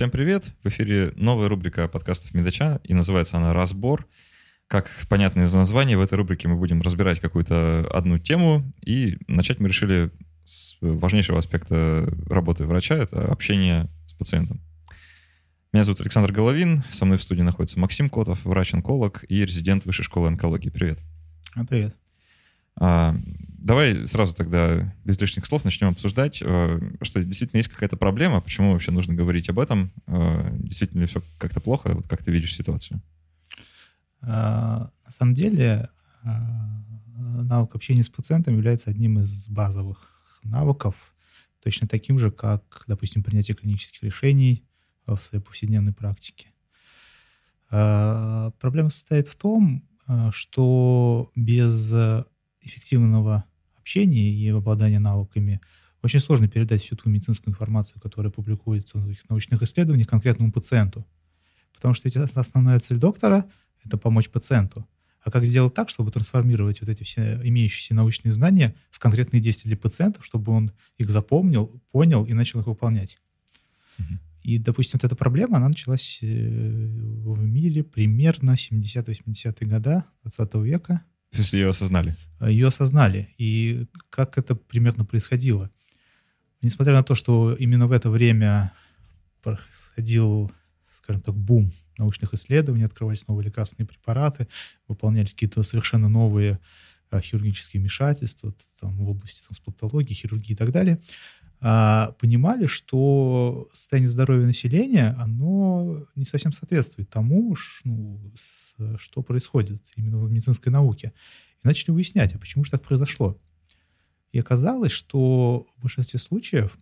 Всем привет! В эфире новая рубрика подкастов Медача, и называется она «Разбор». Как понятно из названия, в этой рубрике мы будем разбирать какую-то одну тему, и начать мы решили с важнейшего аспекта работы врача — это общение с пациентом. Меня зовут Александр Головин, со мной в студии находится Максим Котов, врач-онколог и резидент Высшей школы онкологии. Привет. А, привет. А, давай сразу тогда без лишних слов начнем обсуждать, а, что действительно есть какая-то проблема, почему вообще нужно говорить об этом, а, действительно все как-то плохо, вот как ты видишь ситуацию? А, на самом деле а, навык общения с пациентом является одним из базовых навыков, точно таким же, как, допустим, принятие клинических решений в своей повседневной практике. А, проблема состоит в том, что без эффективного общения и обладания навыками очень сложно передать всю ту медицинскую информацию, которая публикуется в научных исследованиях конкретному пациенту. Потому что ведь основная цель доктора — это помочь пациенту. А как сделать так, чтобы трансформировать вот эти все имеющиеся научные знания в конкретные действия для пациентов, чтобы он их запомнил, понял и начал их выполнять? Угу. И, допустим, вот эта проблема, она началась э, в мире примерно 70-80-е годы 20 века. То ее осознали? Ее осознали. И как это примерно происходило? Несмотря на то, что именно в это время происходил, скажем так, бум научных исследований, открывались новые лекарственные препараты, выполнялись какие-то совершенно новые а, хирургические вмешательства там, в области трансплантологии, хирургии и так далее, а, понимали, что состояние здоровья населения, оно не совсем соответствует тому, ну, что происходит именно в медицинской науке. И начали выяснять, а почему же так произошло. И оказалось, что в большинстве случаев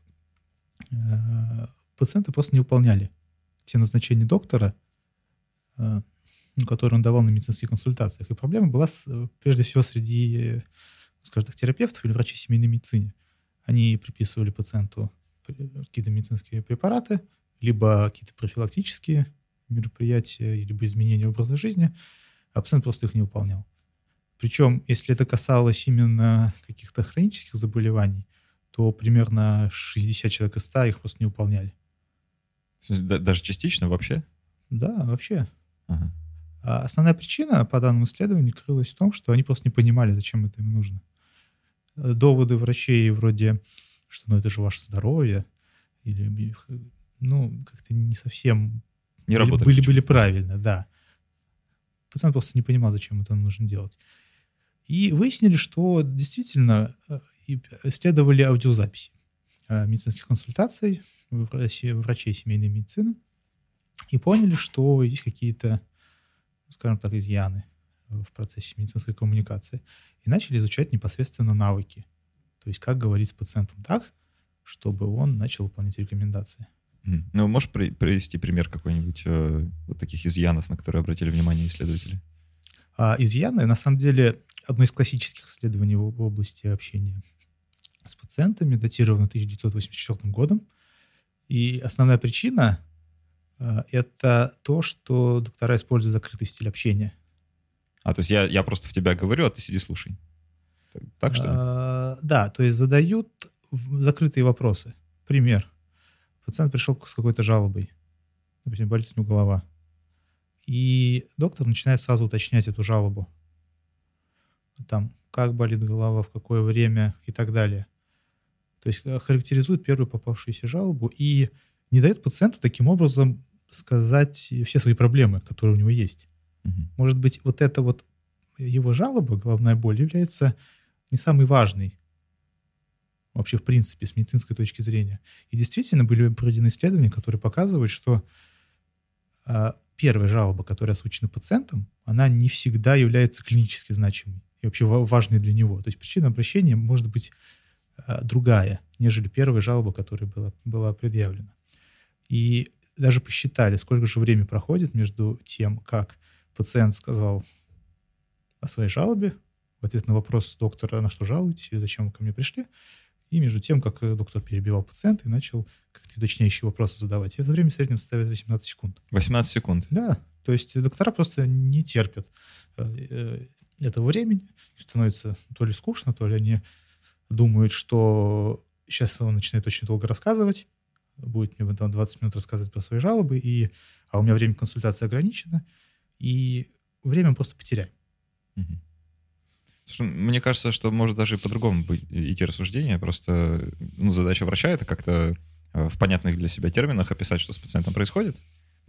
э, пациенты просто не выполняли те назначения доктора, э, ну, которые он давал на медицинских консультациях. И проблема была с, прежде всего среди, скажем так, терапевтов или врачей семейной медицины. Они приписывали пациенту какие-то медицинские препараты, либо какие-то профилактические мероприятия, либо изменения образа жизни, а пациент просто их не выполнял. Причем, если это касалось именно каких-то хронических заболеваний, то примерно 60 человек из 100 их просто не выполняли. Даже частично вообще? Да, вообще. Ага. А основная причина по данному исследованию крылась в том, что они просто не понимали, зачем это им нужно доводы врачей вроде, что ну это же ваше здоровье, или ну как-то не совсем не были, были, были правильно, да. Пациент просто не понимал, зачем это нужно делать. И выяснили, что действительно э, исследовали аудиозаписи э, медицинских консультаций врачей семейной медицины и поняли, что есть какие-то, скажем так, изъяны в процессе медицинской коммуникации и начали изучать непосредственно навыки. То есть как говорить с пациентом так, чтобы он начал выполнять рекомендации. Ну, можешь при, привести пример какой-нибудь э, вот таких изъянов, на которые обратили внимание исследователи? А, изъяны, на самом деле, одно из классических исследований в, в области общения с пациентами датировано 1984 годом. И основная причина э, это то, что доктора используют закрытый стиль общения. А, то есть я, я просто в тебя говорю, а ты сиди слушай. Так, что ли? А, да, то есть задают закрытые вопросы. Пример. Пациент пришел с какой-то жалобой. Допустим, болит у него голова. И доктор начинает сразу уточнять эту жалобу. Там, как болит голова, в какое время и так далее. То есть э, характеризует первую попавшуюся жалобу и не дает пациенту таким образом сказать все свои проблемы, которые у него есть. Угу. Может быть, вот эта вот его жалоба, головная боль, является не самой важной вообще в принципе с медицинской точки зрения. И действительно были проведены исследования, которые показывают, что э, первая жалоба, которая озвучена пациентом, она не всегда является клинически значимой и вообще важной для него. То есть причина обращения может быть э, другая, нежели первая жалоба, которая была, была предъявлена. И даже посчитали, сколько же времени проходит между тем, как пациент сказал о своей жалобе, в ответ на вопрос доктора, на что жалуетесь или зачем вы ко мне пришли, и между тем, как э, доктор перебивал пациента и начал как-то уточняющие вопросы задавать. И это время в среднем составляет 18 секунд. 18 секунд? Да. То есть доктора просто не терпят э, э, этого времени, становится то ли скучно, то ли они думают, что сейчас он начинает очень долго рассказывать, будет мне там 20 минут рассказывать про свои жалобы, и, а у меня время консультации ограничено, и время просто потеряем. Мне кажется, что может даже и по-другому идти рассуждение. Просто ну, задача врача — это как-то э, в понятных для себя терминах описать, что с пациентом происходит,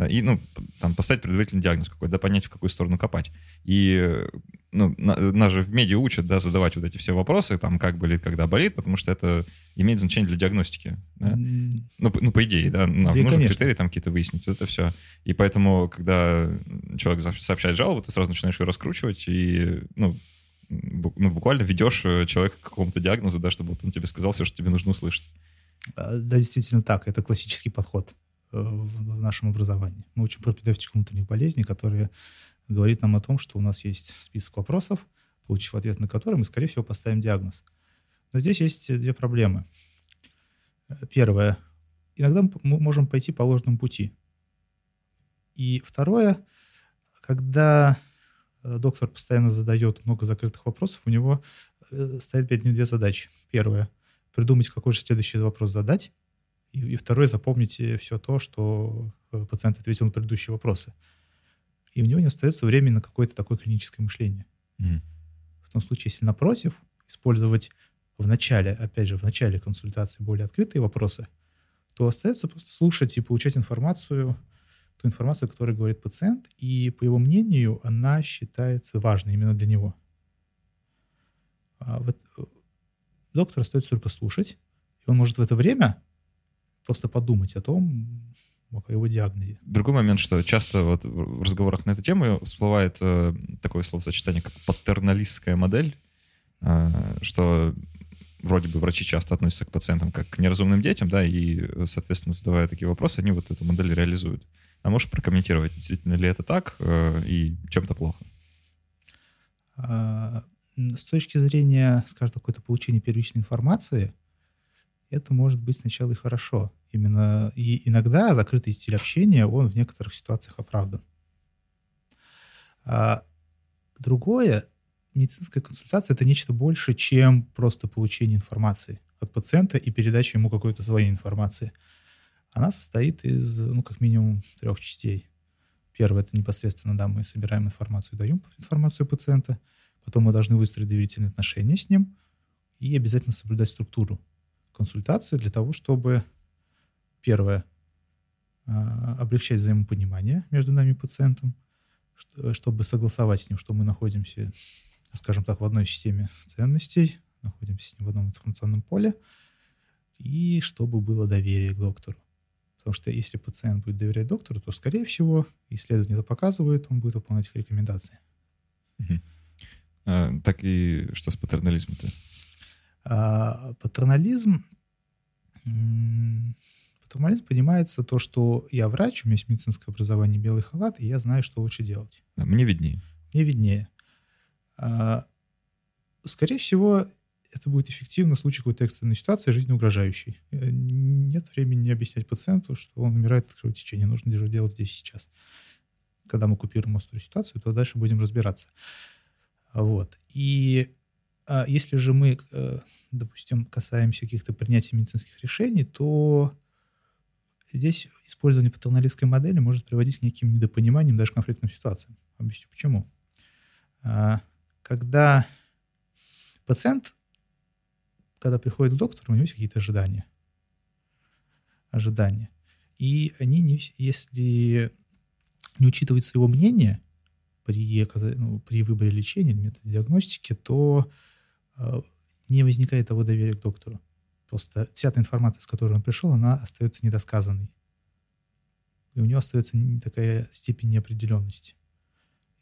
и ну, там, поставить предварительный диагноз какой-то, да, понять, в какую сторону копать. И э, ну, на- нас же в медиа учат да, задавать вот эти все вопросы, там, как болит, когда болит, потому что это имеет значение для диагностики. Да? М, Ну, ну, по идее, да, нам Да, нужно конечно. критерии там какие-то выяснить, вот это все. И поэтому, когда человек сообщает жалобу, ты сразу начинаешь ее раскручивать и, ну, ну буквально ведешь э, человека к какому-то диагнозу, да, чтобы вот он тебе сказал все, что тебе нужно услышать. а, Да, действительно так. Это классический подход э, в в нашем образовании. Мы учим пропедевтику внутренних болезней, которая говорит нам о том, что у нас есть список вопросов, получив ответ на которые, мы, скорее всего, поставим диагноз. Но здесь есть две проблемы. Э, Первое. Иногда мы можем пойти по ложному пути. И второе, когда э, доктор постоянно задает много закрытых вопросов, у него э, стоит перед ним две задачи. Первое — придумать, какой же следующий вопрос задать. И, и второе — запомнить все то, что э, пациент ответил на предыдущие вопросы. И у него не остается времени на какое-то такое клиническое мышление. В том случае, если напротив, использовать в начале, опять же, в начале консультации более открытые вопросы, то остается просто слушать и получать информацию, ту информацию, которую говорит пациент, и, по его мнению, она считается важной именно для него. А вот, э, доктор остается только слушать, и он может в это время просто подумать о том, о его диагнозе. Другой момент, что часто вот в разговорах на эту тему всплывает э, такое словосочетание, как патерналистская модель, э, что вроде бы врачи часто относятся к пациентам как к неразумным детям, да, и, соответственно, задавая такие вопросы, они вот эту модель реализуют. А можешь прокомментировать, действительно ли это так э, и чем-то плохо? А, С точки зрения, скажем, какой-то получения первичной информации, это может быть сначала и хорошо. Именно и иногда закрытый стиль общения, он в некоторых ситуациях оправдан. А другое, медицинская консультация — это нечто больше, чем просто получение информации от пациента и передача ему какой-то своей информации. Она состоит из, ну, как минимум, трех частей. Первое — это непосредственно, да, мы собираем информацию, даем информацию пациента. Потом мы должны выстроить доверительные отношения с ним и обязательно соблюдать структуру консультации для того, чтобы, первое, а, облегчать взаимопонимание между нами и пациентом, что- чтобы согласовать с ним, что мы находимся, скажем так, в одной системе ценностей, находимся с ним в одном информационном поле, и чтобы было доверие к доктору. Потому что если пациент будет доверять доктору, то, скорее всего, исследование это показывает, он будет выполнять их рекомендации. Мгм. Э, Так и что с патернализмом-то? А патернализм, патернализм понимается то, что я врач, у меня есть медицинское образование, белый халат, и я знаю, что лучше делать. Да, Мне виднее. Мне виднее. А, Скорее всего, это будет эффективно в случае какой-то экстренной ситуации, жизнеугрожающей. Э, Нет времени объяснять пациенту, что он умирает от кровотечения. Нужно же делать здесь сейчас. Когда мы купируем острую ситуацию, то дальше будем разбираться. Вот. И а, если же мы, э, допустим, касаемся каких-то принятий медицинских решений, то здесь использование патерналистской модели может приводить к неким недопониманиям, даже конфликтным ситуациям. Объясню почему. А, Когда пациент, когда приходит к доктору, у него есть какие-то ожидания. Ожидания. И они, не, если не учитывается его мнение при, ну, при выборе лечения или методе диагностики, то не возникает того доверия к доктору. Просто вся та информация, с которой он пришел, она остается недосказанной. И у него остается такая степень неопределенности.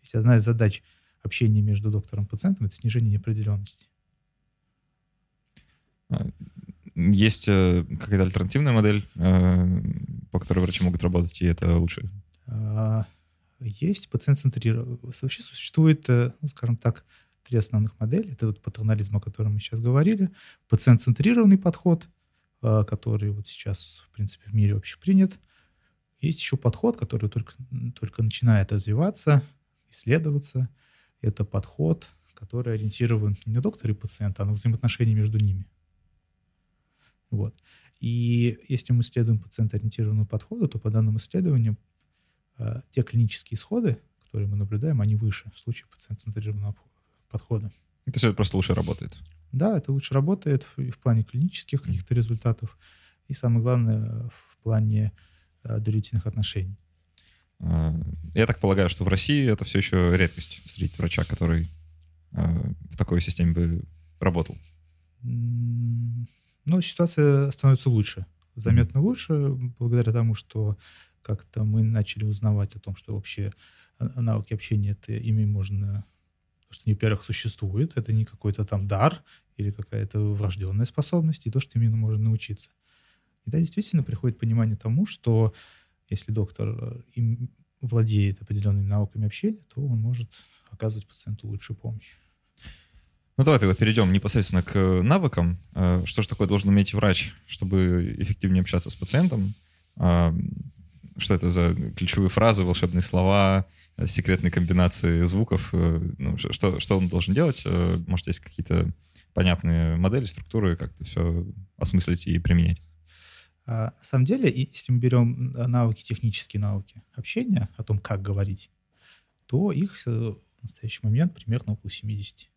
Есть одна из задач общения между доктором и пациентом — это снижение неопределенности. Есть э, какая-то альтернативная модель, э, по которой врачи могут работать, и это лучше. А, Есть пациент-центрированный. Вообще существует, э, ну, скажем так, три основных модели. Это вот патернализм, о котором мы сейчас говорили. Пациент-центрированный подход, а, который вот сейчас, в принципе, в мире общепринят. Есть еще подход, который только, только начинает развиваться, исследоваться. Это подход, который ориентирован не на доктора и пациента, а на взаимоотношения между ними. Вот. И если мы следуем пациентоориентированному подходу, то по данным исследованиям э, те клинические исходы, которые мы наблюдаем, они выше в случае пациент-центрированного подхода. То есть это просто лучше работает? Да, это лучше работает в, в плане клинических каких-то результатов и, самое главное, в плане э, доверительных отношений. А, я так полагаю, что в России это все еще редкость встретить врача, который э, в такой системе бы работал. Ну, ситуация становится лучше, заметно лучше, благодаря тому, что как-то мы начали узнавать о том, что вообще навыки общения это ими можно что они, во-первых, существуют, это не какой-то там дар или какая-то врожденная способность, и то, что именно можно научиться. И да, действительно приходит понимание тому, что если доктор э, им владеет определенными навыками общения, то он может оказывать пациенту лучшую помощь. Ну давай тогда перейдем непосредственно к навыкам. Э, что же такое должен уметь врач, чтобы эффективнее общаться с пациентом? А, что это за ключевые фразы, волшебные слова, секретные комбинации звуков? Э, ну, что, что он должен делать? Э, может, есть какие-то понятные модели, структуры, как это все осмыслить и применять? А, на самом деле, если мы берем навыки, технические навыки общения, о том, как говорить, то их в настоящий момент примерно около 70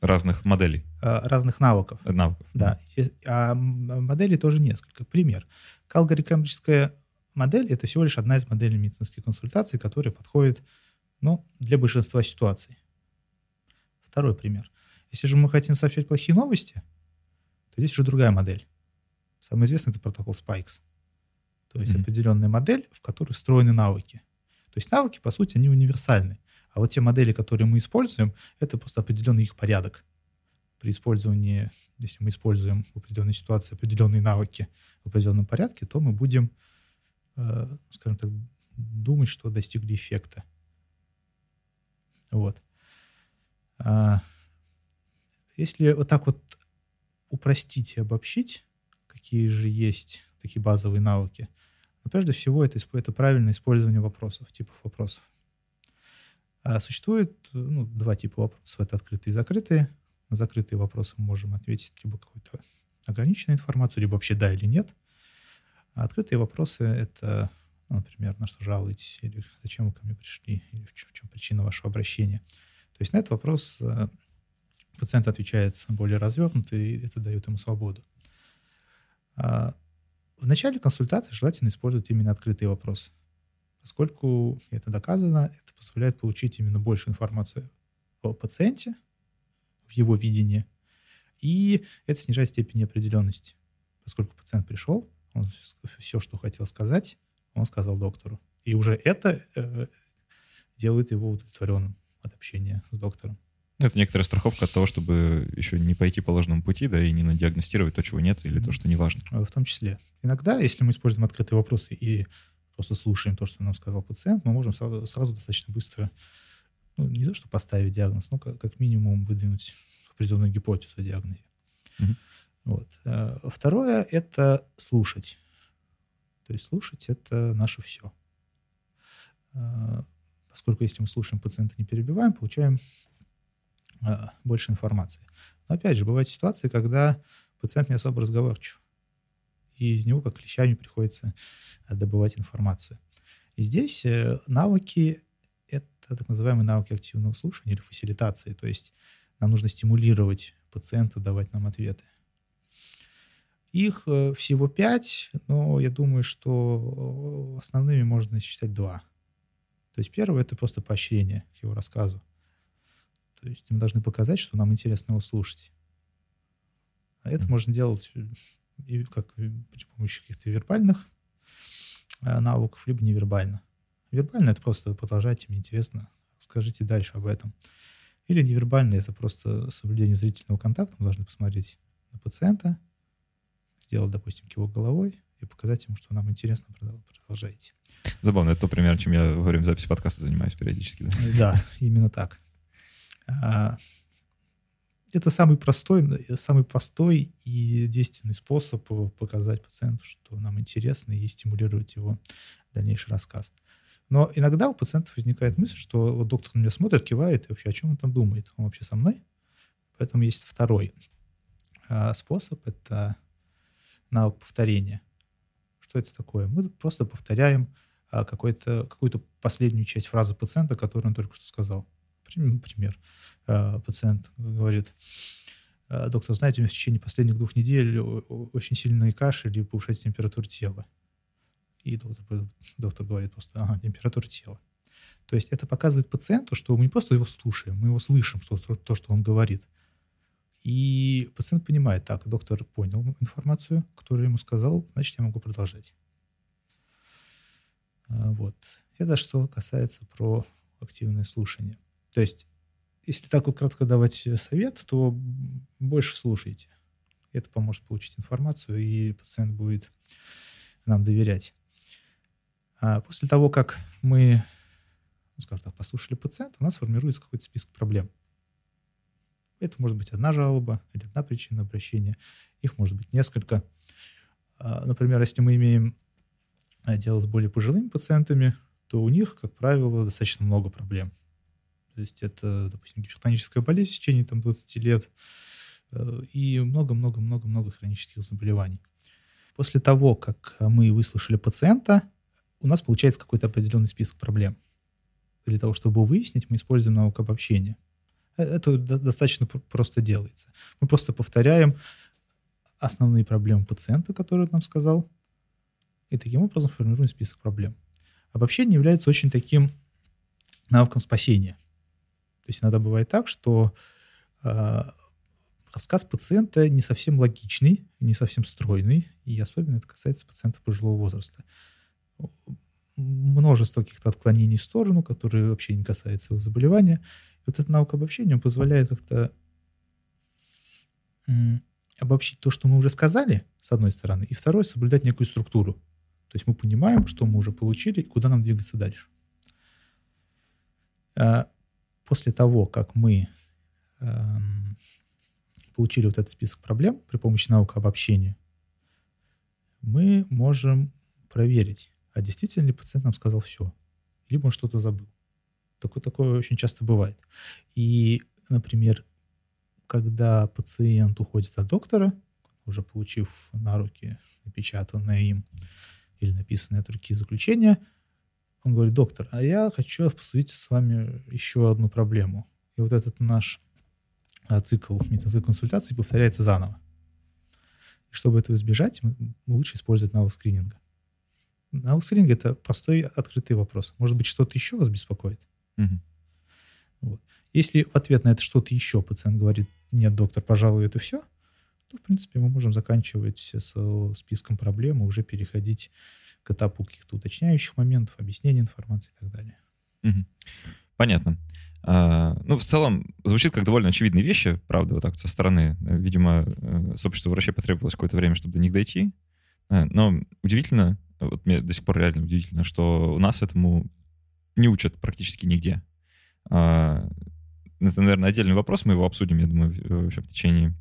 разных моделей. А, разных навыков. Э, навыков. Да. А моделей тоже несколько. Пример. Калгари-кембриджская модель — это всего лишь одна из моделей медицинской консультации, которая подходит ну, для большинства ситуаций. Второй пример. Если же мы хотим сообщать плохие новости, то здесь уже другая модель. Самый известный — это протокол Spikes. То есть mm-hmm. определенная модель, в которой встроены навыки. То есть навыки, по сути, они универсальны. А вот те модели, которые мы используем, это просто определенный их порядок. При использовании, если мы используем в определенной ситуации определенные навыки в определенном порядке, то мы будем, скажем так, думать, что достигли эффекта. Вот. А если вот так вот упростить и обобщить, какие же есть такие базовые навыки, но прежде всего это, это правильное использование вопросов, типов вопросов. А существует ну, два типа вопросов. Это открытые и закрытые. На закрытые вопросы мы можем ответить либо какую-то ограниченную информацию, либо вообще да или нет. А открытые вопросы — это, ну, например, на что жалуетесь, или зачем вы ко мне пришли, или в чем, в чем причина вашего обращения. То есть на этот вопрос э, пациент отвечает более развернуто, и это дает ему свободу. А в начале консультации желательно использовать именно открытые вопросы поскольку это доказано, это позволяет получить именно больше информации о пациенте, в его видении, и это снижает степень неопределенности, поскольку пациент пришел, он все, что хотел сказать, он сказал доктору. И уже это э, делает его удовлетворенным от общения с доктором. Это некоторая страховка от того, чтобы еще не пойти по ложному пути, да, и не надиагностировать то, чего нет, или то, что не важно. В том числе. Иногда, если мы используем открытые вопросы и просто слушаем то, что нам сказал пациент, мы можем сразу, сразу достаточно быстро, ну, не то, что поставить диагноз, но как, как минимум выдвинуть определенную гипотезу о диагнозе. Mm-hmm. Вот. А второе — это слушать. То есть слушать — это наше все. А, поскольку если мы слушаем пациента, не перебиваем, получаем а, больше информации. Но опять же, бывают ситуации, когда пациент не особо разговорчив и из него как клещами приходится э, добывать информацию. И здесь э, навыки — это так называемые навыки активного слушания или фасилитации, то есть нам нужно стимулировать пациента давать нам ответы. Их э, всего пять, но я думаю, что основными можно считать два. То есть первое — это просто поощрение к его рассказу. То есть мы должны показать, что нам интересно его слушать. А это можно делать и как при помощи каких-то вербальных э, навыков, либо невербально. Вербально — это просто продолжайте, мне интересно, скажите дальше об этом. Или невербально — это просто соблюдение зрительного контакта. Мы должны посмотреть на пациента, сделать, допустим, кивок головой и показать ему, что нам интересно, продолжайте. Забавно, это то пример, чем я во время записи подкаста занимаюсь периодически. Да, да именно так. А, это самый простой, самый простой и действенный способ показать пациенту, что нам интересно, и стимулировать его дальнейший рассказ. Но иногда у пациентов возникает мысль, что вот доктор на меня смотрит, кивает, и вообще о чем он там думает? Он вообще со мной? Поэтому есть второй а, способ. Это навык повторения. Что это такое? Мы просто повторяем а, какую-то последнюю часть фразы пациента, которую он только что сказал. Пример. А, пациент говорит, «А, доктор, знаете, у меня в течение последних двух недель очень сильный кашель и повышается температура тела. И доктор, доктор говорит просто, ага, температура тела. То есть это показывает пациенту, что мы не просто его слушаем, мы его слышим, что, то, что он говорит. И пациент понимает, так, доктор понял информацию, которую ему сказал, значит, я могу продолжать. А, вот. Это что касается про активное слушание. То есть, если так вот кратко давать совет, то больше слушайте. Это поможет получить информацию, и пациент будет нам доверять. А после того, как мы, ну, скажем так, послушали пациента, у нас формируется какой-то список проблем. Это может быть одна жалоба или одна причина обращения. Их может быть несколько. А, например, если мы имеем а, дело с более пожилыми пациентами, то у них, как правило, достаточно много проблем. То есть это, допустим, гипертоническая болезнь в течение там, 20 лет э, и много-много-много-много хронических заболеваний. После того, как мы выслушали пациента, у нас получается какой-то определенный список проблем. Для того, чтобы выяснить, мы используем науку обобщения. Э, это достаточно просто делается. Мы просто повторяем основные проблемы пациента, которые он нам сказал, и таким образом формируем список проблем. Обобщение является очень таким навыком спасения. То есть иногда бывает так, что э, рассказ пациента не совсем логичный, не совсем стройный, и особенно это касается пациентов пожилого возраста. Множество каких-то отклонений в сторону, которые вообще не касаются его заболевания. И вот эта наука обобщения позволяет как-то обобщить то, что мы уже сказали, с одной стороны, и второй, соблюдать некую структуру. То есть мы понимаем, что мы уже получили и куда нам двигаться дальше. А после того, как мы эм, получили вот этот список проблем при помощи науки обобщения, мы можем проверить, а действительно ли пациент нам сказал все, либо он что-то забыл. Такое, такое очень часто бывает. И, например, когда пациент уходит от доктора, уже получив на руки напечатанное им или написанное от руки заключение, он говорит, доктор, а я хочу обсудить с вами еще одну проблему. И вот этот наш а, цикл, метацикл консультации повторяется заново. И чтобы этого избежать, лучше использовать навык скрининга. Скрининга — это простой открытый вопрос. Может быть, что-то еще вас беспокоит? Угу. Вот. Если в ответ на это что-то еще пациент говорит, нет, доктор, пожалуй, это все, то, в принципе, мы можем заканчивать с списком проблем и уже переходить к этапу каких-то уточняющих моментов, объяснения информации и так далее. Угу. Понятно. А, ну, в целом, звучит как довольно очевидные вещи, правда, вот так со стороны. Видимо, э, сообществу врачей потребовалось какое-то время, чтобы до них дойти. Э, но удивительно, вот мне до сих пор реально удивительно, что у нас этому не учат практически нигде. А, это, наверное, отдельный вопрос, мы его обсудим, я думаю, вообще в течение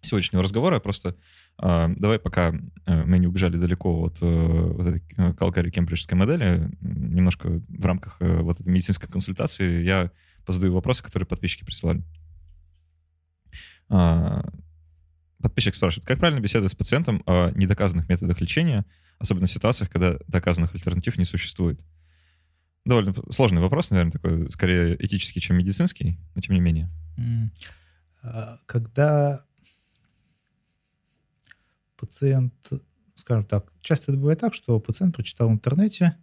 сегодняшнего разговора. Просто э, давай, пока э, мы не убежали далеко от э, вот этой э, калкари кембриджской модели, немножко в рамках э, вот этой медицинской консультации я позадаю вопросы, которые подписчики присылали. Э, подписчик спрашивает, как правильно беседовать с пациентом о недоказанных методах лечения, особенно в ситуациях, когда доказанных альтернатив не существует? Довольно сложный вопрос, наверное, такой, скорее этический, чем медицинский, но тем не менее. Когда пациент, скажем так, часто это бывает так, что пациент прочитал в интернете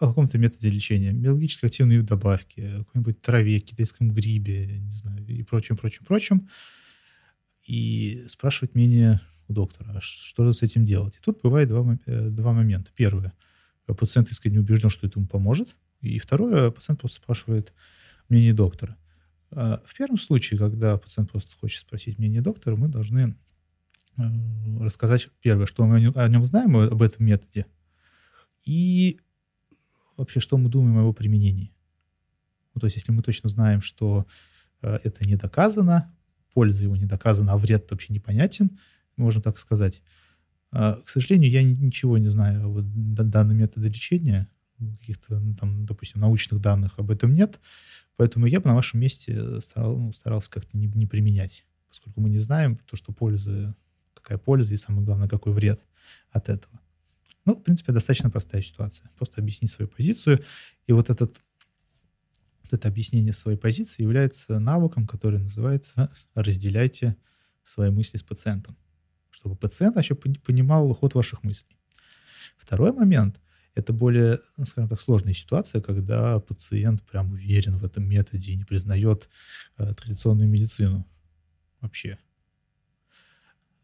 о каком-то методе лечения, биологически активные добавки, какой-нибудь траве, китайском грибе, не знаю, и прочим, прочим, прочим, и спрашивает мнение у доктора, а что же с этим делать. И тут бывает два, э, два момента. Первое, пациент искренне убежден, что это ему поможет, и второе, пациент просто спрашивает мнение доктора. А в первом случае, когда пациент просто хочет спросить мнение доктора, мы должны Э, рассказать первое, что мы о нем знаем, об этом методе, и вообще, что мы думаем о его применении. Ну, то есть, если мы точно знаем, что э, это не доказано, польза его не доказана, а вред вообще непонятен, можно так сказать. Э, к сожалению, я ничего не знаю о данном методе лечения, каких-то, ну, там, допустим, научных данных об этом нет, поэтому я бы на вашем месте старал, ну, старался как-то не, не применять, поскольку мы не знаем то, что пользы какая польза и, самое главное, какой вред от этого. Ну, в принципе, достаточно простая ситуация. Просто объяснить свою позицию. И вот, этот, это объяснение своей позиции является навыком, который называется «разделяйте свои мысли с пациентом», чтобы пациент вообще понимал ход ваших мыслей. Второй момент – это более, ну, скажем так, сложная ситуация, когда пациент прям уверен в этом методе и не признает э, традиционную медицину вообще.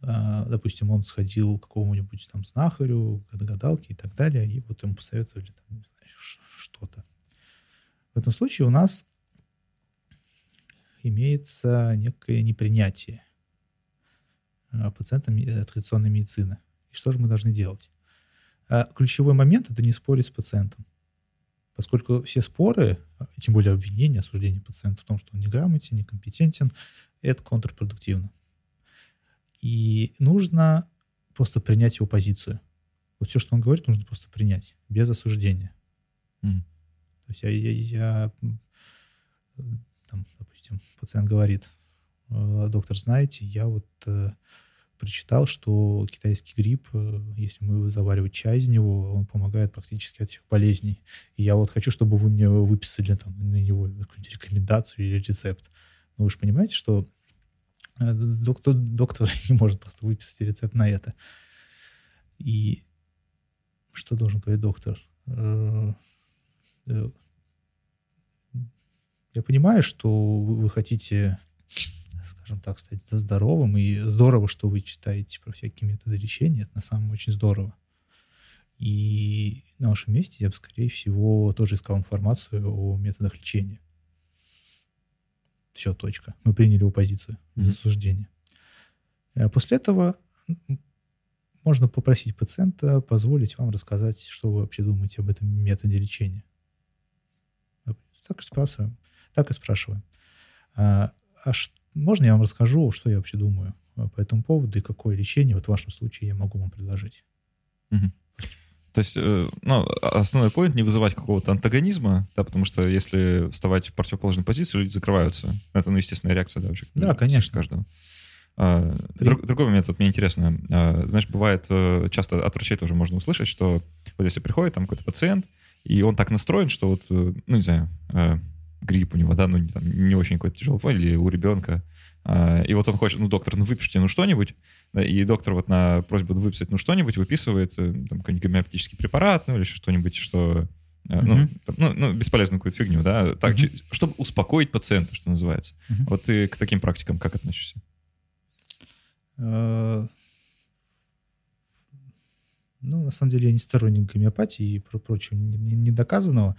А, допустим, он сходил к какому-нибудь там знахарю, гадалке и так далее, и вот ему посоветовали там, что-то. В этом случае у нас имеется некое непринятие а, пациентам э, традиционной медицины. И что же мы должны делать? А, ключевой момент — это не спорить с пациентом. Поскольку все споры, тем более обвинения, осуждение пациента в том, что он неграмотен, некомпетентен, это контрпродуктивно. И нужно просто принять его позицию. Вот все, что он говорит, нужно просто принять, без осуждения. Mm. То есть я, я, я там, допустим, пациент говорит, «Э, доктор, знаете, я вот э, прочитал, что китайский гриб, э, если мы заваривать чай из него, он помогает практически от всех болезней. И я вот хочу, чтобы вы мне выписали там на него какую-нибудь рекомендацию или рецепт. Но вы же понимаете, что Э, доктор, доктор не может просто выписать рецепт на это. И что должен говорить доктор? Э, я понимаю, что вы хотите, скажем так, стать здоровым, и здорово, что вы читаете про всякие методы лечения, это на самом деле очень здорово. И на вашем месте я бы, скорее всего, тоже искал информацию о методах лечения. Все, точка. Мы приняли его позицию без осуждения. Э, после этого можно попросить пациента позволить вам рассказать, что вы вообще думаете об этом методе лечения. Так и спрашиваем. Так и спрашиваем. А, а ш, можно я вам расскажу, что я вообще думаю по этому поводу и какое лечение вот в вашем случае я могу вам предложить? Угу. То есть, э, ну, основной поинт не вызывать какого-то антагонизма, да, потому что если вставать в противоположную позицию, люди закрываются. Это, ну, естественная реакция, да, вообще. Да, конечно. Каждого. А, друг, другой момент, вот мне интересно, а, знаешь, бывает, э, часто от врачей тоже можно услышать, что вот если приходит там какой-то пациент, и он так настроен, что вот, э, ну, не знаю, грипп у него, да, ну, там, не очень какой-то тяжелый, или у ребенка, а, и вот он хочет, ну, доктор, ну, выпишите, ну, что-нибудь. И доктор вот на просьбу выписать, ну, что-нибудь выписывает, э, там, какой-нибудь гомеопатический препарат, ну, или еще что-нибудь, что... Uh-huh. Ну, там, ну, ну, бесполезную какую-то фигню, да, так, uh-huh. чтобы успокоить пациента, что называется. Uh-huh. Вот ты к таким практикам как относишься? Uh, ну, на самом деле, я не сторонник гомеопатии и про прочего недоказанного.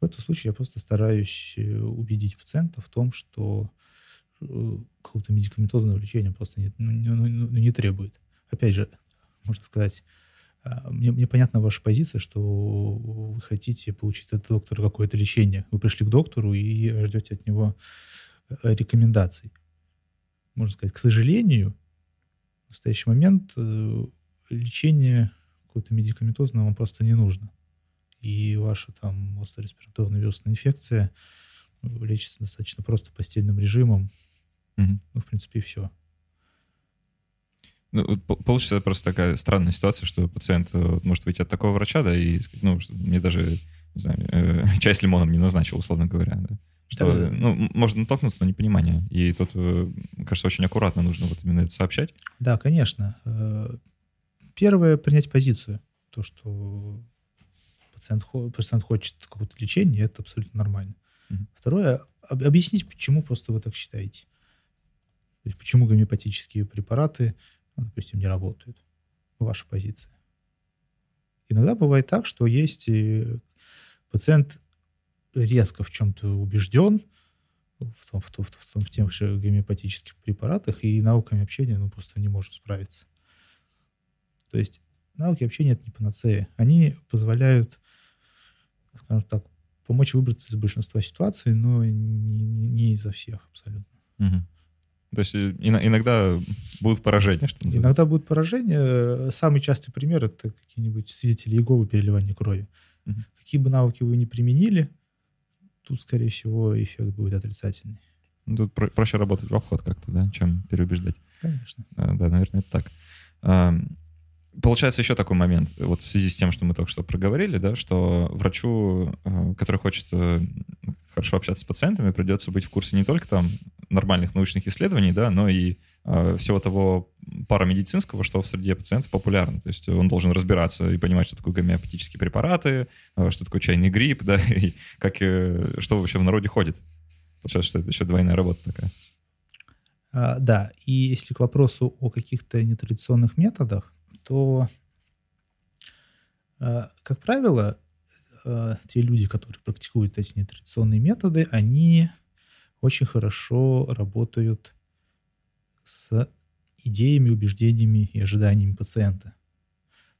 В этом случае я просто стараюсь э, убедить пациента в том, что Э, какого-то медикаментозного лечения просто не, ну, не, ну, ну, не требует. Опять же, можно сказать, а, мне, мне понятна ваша позиция, что вы хотите получить от доктора какое-то лечение. Вы пришли к доктору и ждете от него э, рекомендаций. Можно сказать, к сожалению, в настоящий момент лечение какое-то медикаментозное вам просто не нужно. И ваша там острая респираторная вирусная инфекция лечится достаточно просто постельным режимом, Угу. Ну, в принципе, и все. Ну, получится просто такая странная ситуация, что пациент э, может выйти от такого врача, да, и сказать, ну, мне даже, не знаю, э, чай с лимоном не назначил, условно говоря, да. Что, да, ну, можно натолкнуться на непонимание. И тут, э, кажется, очень аккуратно нужно вот именно это сообщать. Да, конечно. Первое — принять позицию. То, что пациент, пациент хочет какого-то лечения, это абсолютно нормально. Угу. Второе — объяснить, почему просто вы так считаете. То есть почему гомеопатические препараты, ну, допустим, не работают? Ваша позиция. Иногда бывает так, что есть пациент резко в чем-то убежден, в, том, в, том, в, том, в тех же гомеопатических препаратах, и науками общения ну, просто не может справиться. То есть науки общения — это не панацея. Они позволяют, скажем так, помочь выбраться из большинства ситуаций, но не, не, не изо всех абсолютно. Угу. То есть э, иногда будут поражения, что называется. Иногда будут поражения. Самый частый пример — это какие-нибудь свидетели Иеговы переливания крови. Угу. Какие бы навыки вы ни применили, тут, скорее всего, эффект будет отрицательный. Ну, тут про- проще работать в обход как-то, да, чем переубеждать. Конечно. Да, да, наверное, это так. А, Получается еще такой момент, вот в связи с тем, что мы только что проговорили, да, что врачу, э, который хочет э, хорошо общаться с пациентами, придется быть в курсе не только там нормальных научных исследований, да, но и э, всего того парамедицинского, что в среде пациентов популярно. То есть он должен разбираться и понимать, что такое гомеопатические препараты, что такое чайный грипп, да, и как, что вообще в народе ходит. Получается, что это еще двойная работа такая. А, да, и если к вопросу о каких-то нетрадиционных методах, то, э, как правило, э, те люди, которые практикуют эти нетрадиционные методы, они очень хорошо работают с идеями, убеждениями и ожиданиями пациента.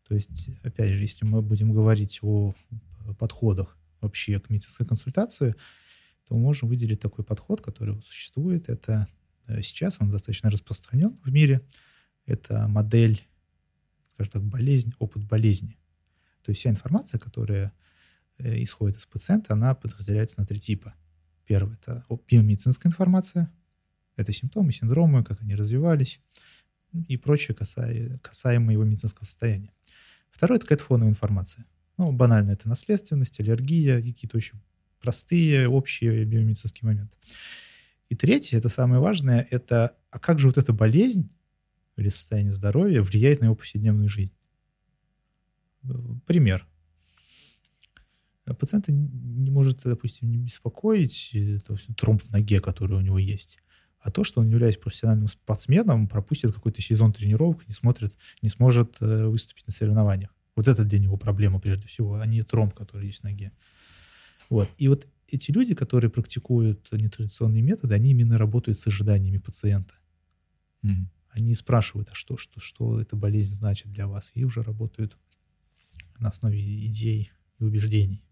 То есть, опять же, если мы будем говорить о подходах вообще к медицинской консультации, то можем выделить такой подход, который существует. Это э, сейчас он достаточно распространен в мире. Это модель скажем так, болезнь, опыт болезни. То есть вся информация, которая э, исходит из пациента, она подразделяется на три типа. Первый – это биомедицинская информация, это симптомы, синдромы, как они развивались и прочее, касаемо, касаемо его медицинского состояния. Второй – это какая-то фоновая информация. Ну, банально, это наследственность, аллергия, какие-то очень простые, общие биомедицинские моменты. И третье, это самое важное, это а как же вот эта болезнь или состояние здоровья влияет на его повседневную жизнь. Пример. Пациента не может, допустим, не беспокоить допустим, тромб в ноге, который у него есть, а то, что он, являясь профессиональным спортсменом, пропустит какой-то сезон тренировок, не, смотрит, не сможет э, выступить на соревнованиях. Вот это для него проблема прежде всего, а не тромб, который есть в ноге. Вот. И вот эти люди, которые практикуют нетрадиционные методы, они именно работают с ожиданиями пациента. Mm-hmm. Они спрашивают, а что, что, что эта болезнь значит для вас, и уже работают на основе идей и убеждений.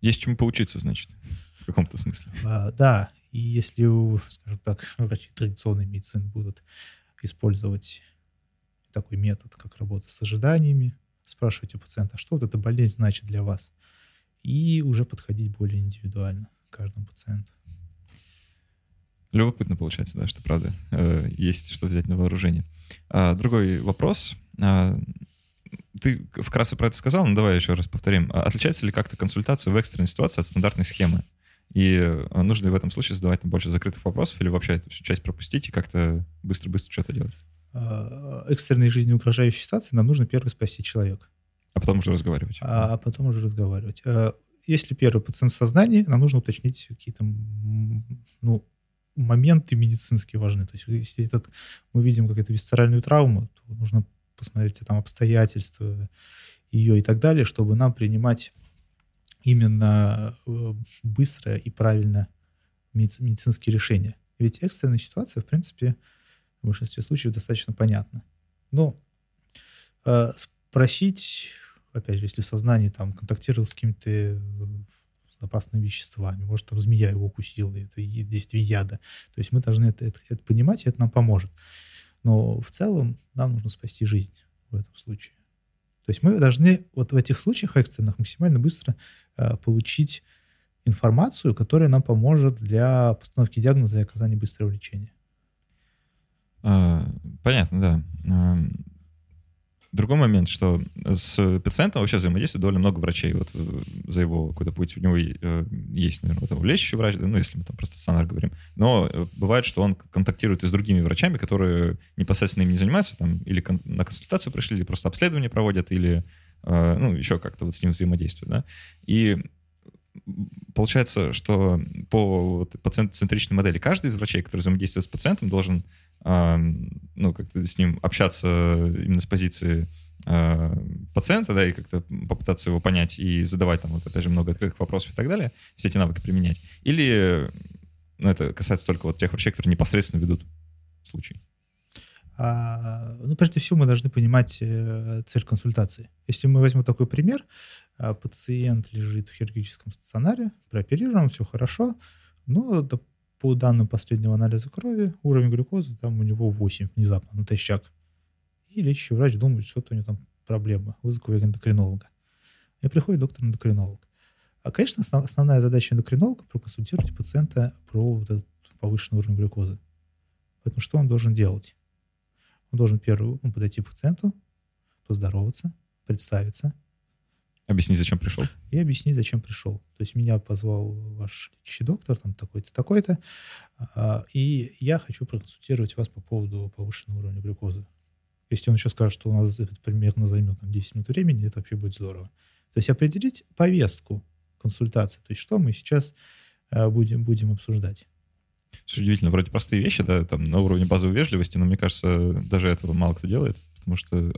Есть чему поучиться, значит, в каком-то смысле. А, да, и если, скажем так, врачи традиционной медицины будут использовать такой метод, как работа с ожиданиями, спрашивать у пациента, а что вот эта болезнь значит для вас, и уже подходить более индивидуально к каждому пациенту. Любопытно получается, да, что правда э, есть что взять на вооружение. А, другой вопрос. А, ты вкратце про это сказал, но давай еще раз повторим. А отличается ли как-то консультация в экстренной ситуации от стандартной схемы? И а, нужно ли в этом случае задавать там больше закрытых вопросов или вообще эту всю часть пропустить и как-то быстро-быстро что-то делать? А, экстренной жизни угрожающей ситуации нам нужно первый спасти человека. А потом уже разговаривать. А потом уже разговаривать. Если первый пациент в сознании, нам нужно уточнить какие-то ну, моменты медицинские важны. То есть если этот, мы видим какую-то висцеральную травму, то нужно посмотреть там обстоятельства ее и так далее, чтобы нам принимать именно э, быстро и правильно медицинские решения. Ведь экстренная ситуация, в принципе, в большинстве случаев достаточно понятна. Но э, спросить, опять же, если в сознании там контактировал с какими-то опасными веществами, может, там змея его укусила, это действие яда. То есть мы должны это, это, это понимать, и это нам поможет. Но в целом нам нужно спасти жизнь в этом случае. То есть мы должны вот в этих случаях экстренных максимально быстро э, получить информацию, которая нам поможет для постановки диагноза и оказания быстрого лечения. А, понятно, да. Другой момент, что с пациентом вообще взаимодействует довольно много врачей. Вот э, за его какой-то путь у него э, есть, наверное, вот, лечащий врач, ну, если мы там про стационар говорим. Но э, бывает, что он контактирует и с другими врачами, которые непосредственно им не занимаются, там, или на консультацию пришли, или просто обследование проводят, или, ну, еще как-то вот с ним взаимодействуют, да. И получается, что по вот, пациент-центричной модели каждый из врачей, который взаимодействует с пациентом, должен ну, как-то с ним общаться именно с позиции э, пациента, да, и как-то попытаться его понять и задавать там вот опять же много открытых вопросов и так далее, все эти навыки применять. Или ну, это касается только вот тех врачей, которые непосредственно ведут случай. А, ну, прежде всего, мы должны понимать э, цель консультации. Если мы возьмем такой пример, а, пациент лежит в хирургическом стационаре, прооперирован, все хорошо, но по данным последнего анализа крови, уровень глюкозы там у него 8 внезапно, натощак. И лечащий врач думает, что у него там проблема, вызову эндокринолога. И приходит доктор-эндокринолог. А, конечно, основ, основная задача эндокринолога – проконсультировать пациента про вот этот повышенный уровень глюкозы. Поэтому что он должен делать? Он должен первый ну, подойти к пациенту, поздороваться, представиться. Объяснить, зачем пришел. И объяснить, зачем пришел. То есть меня позвал ваш лечащий доктор, там такой-то, такой-то, а, и я хочу проконсультировать вас по поводу повышенного уровня глюкозы. Если он еще скажет, что у нас это примерно займет там, 10 минут времени, это вообще будет здорово. То есть определить повестку консультации, то есть что мы сейчас э, будем, будем обсуждать. Что удивительно, вроде простые вещи, да, там на уровне базовой вежливости, но мне кажется, даже этого мало кто делает, потому что э,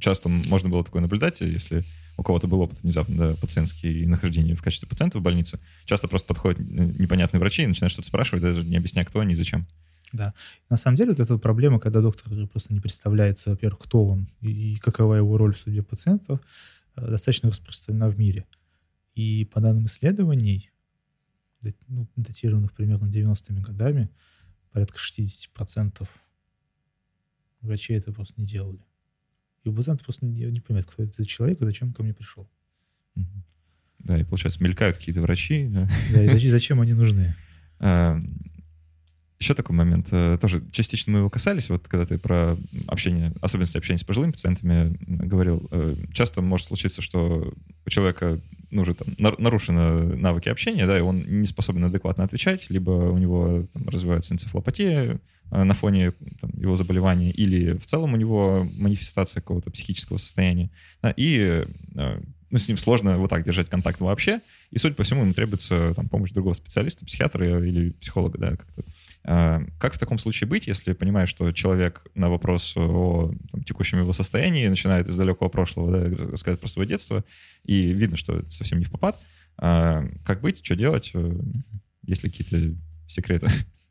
часто можно было такое наблюдать, если у кого-то был опыт внезапно да, пациентский и нахождение в качестве пациента в больнице, часто просто подходят э, непонятные врачи и начинают что-то спрашивать, даже не объясняя, кто они и зачем. Да. На самом деле вот эта проблема, когда доктор просто не представляется, во-первых, кто он и какова его роль в судьбе пациентов, э, достаточно распространена в мире. И по данным исследований, ну, датированных примерно 90-ми годами, порядка 60% врачей это просто не делали. И у пациента просто не, не понимает, кто это человек и зачем ко мне пришел. Да, и получается, мелькают какие-то врачи. Да, да и зачем, зачем они нужны? А, еще такой момент, э, тоже частично мы его касались, вот когда ты про общение, особенности общения с пожилыми пациентами говорил, э, часто может случиться, что у человека ну, уже там нарушены навыки общения, да, и он не способен адекватно отвечать, либо у него там, развивается энцефалопатия э, на фоне там, его заболевания, или в целом у него манифестация какого-то психического состояния, да, и ну, с ним сложно вот так держать контакт вообще, и, судя по всему, ему требуется там, помощь другого специалиста, психиатра или психолога, да, как-то как в таком случае быть, если понимаешь, что человек на вопрос о там, текущем его состоянии начинает из далекого прошлого да, рассказать про свое детство, и видно, что это совсем не в попад. А, как быть, что делать, э, есть ли какие-то секреты?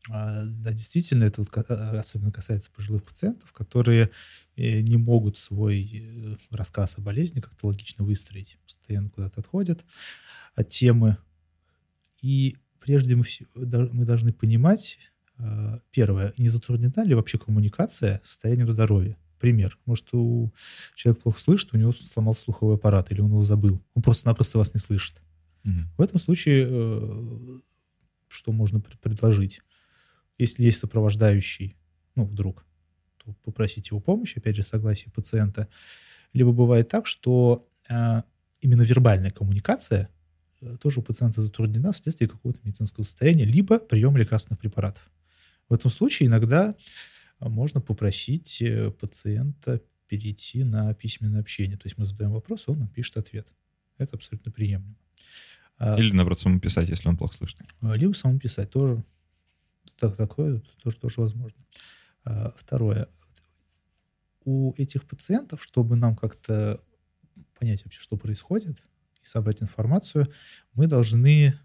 А, да, действительно, это вот а, особенно касается пожилых пациентов, которые э, не могут свой э, рассказ о болезни как-то логично выстроить, постоянно куда-то отходят от темы. И прежде мы, мы должны понимать, первое, не затруднена ли вообще коммуникация с состоянием здоровья? Пример. Может, у человека плохо слышит, у него сломал слуховой аппарат, или он его забыл. Он просто-напросто вас не слышит. Угу. В этом случае э, что можно предложить? Если есть сопровождающий, ну, вдруг, то попросить его помощи, опять же, согласие пациента. Либо бывает так, что э, именно вербальная коммуникация тоже у пациента затруднена вследствие какого-то медицинского состояния, либо приема лекарственных препаратов. В этом случае иногда а, можно попросить э, пациента перейти на письменное общение. То есть мы задаем вопрос, он нам пишет ответ. Это абсолютно приемлемо. А Или, наоборот, самому писать, если он плохо слышит. А, либо самому писать тоже. Так, такое тоже, тоже возможно. Второе. У этих пациентов, чтобы нам как-то понять вообще, что происходит, и собрать информацию, мы должны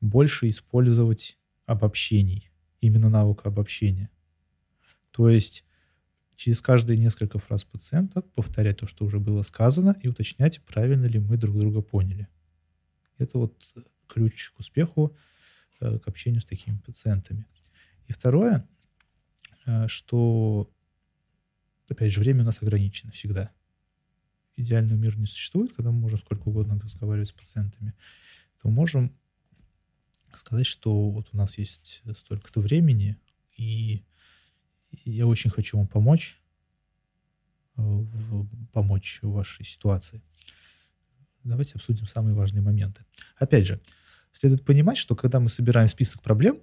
больше использовать обобщений именно навыка обобщения. То есть через каждые несколько фраз пациента повторять то, что уже было сказано, и уточнять, правильно ли мы друг друга поняли. Это вот ключ к успеху, э, к общению с такими пациентами. И второе, э, что, опять же, время у нас ограничено всегда. Идеального мира не существует, когда мы можем сколько угодно разговаривать с пациентами, то можем сказать, что вот у нас есть столько-то времени, и я очень хочу вам помочь, э, помочь в вашей ситуации. Давайте обсудим самые важные моменты. Опять же, следует понимать, что когда мы собираем список проблем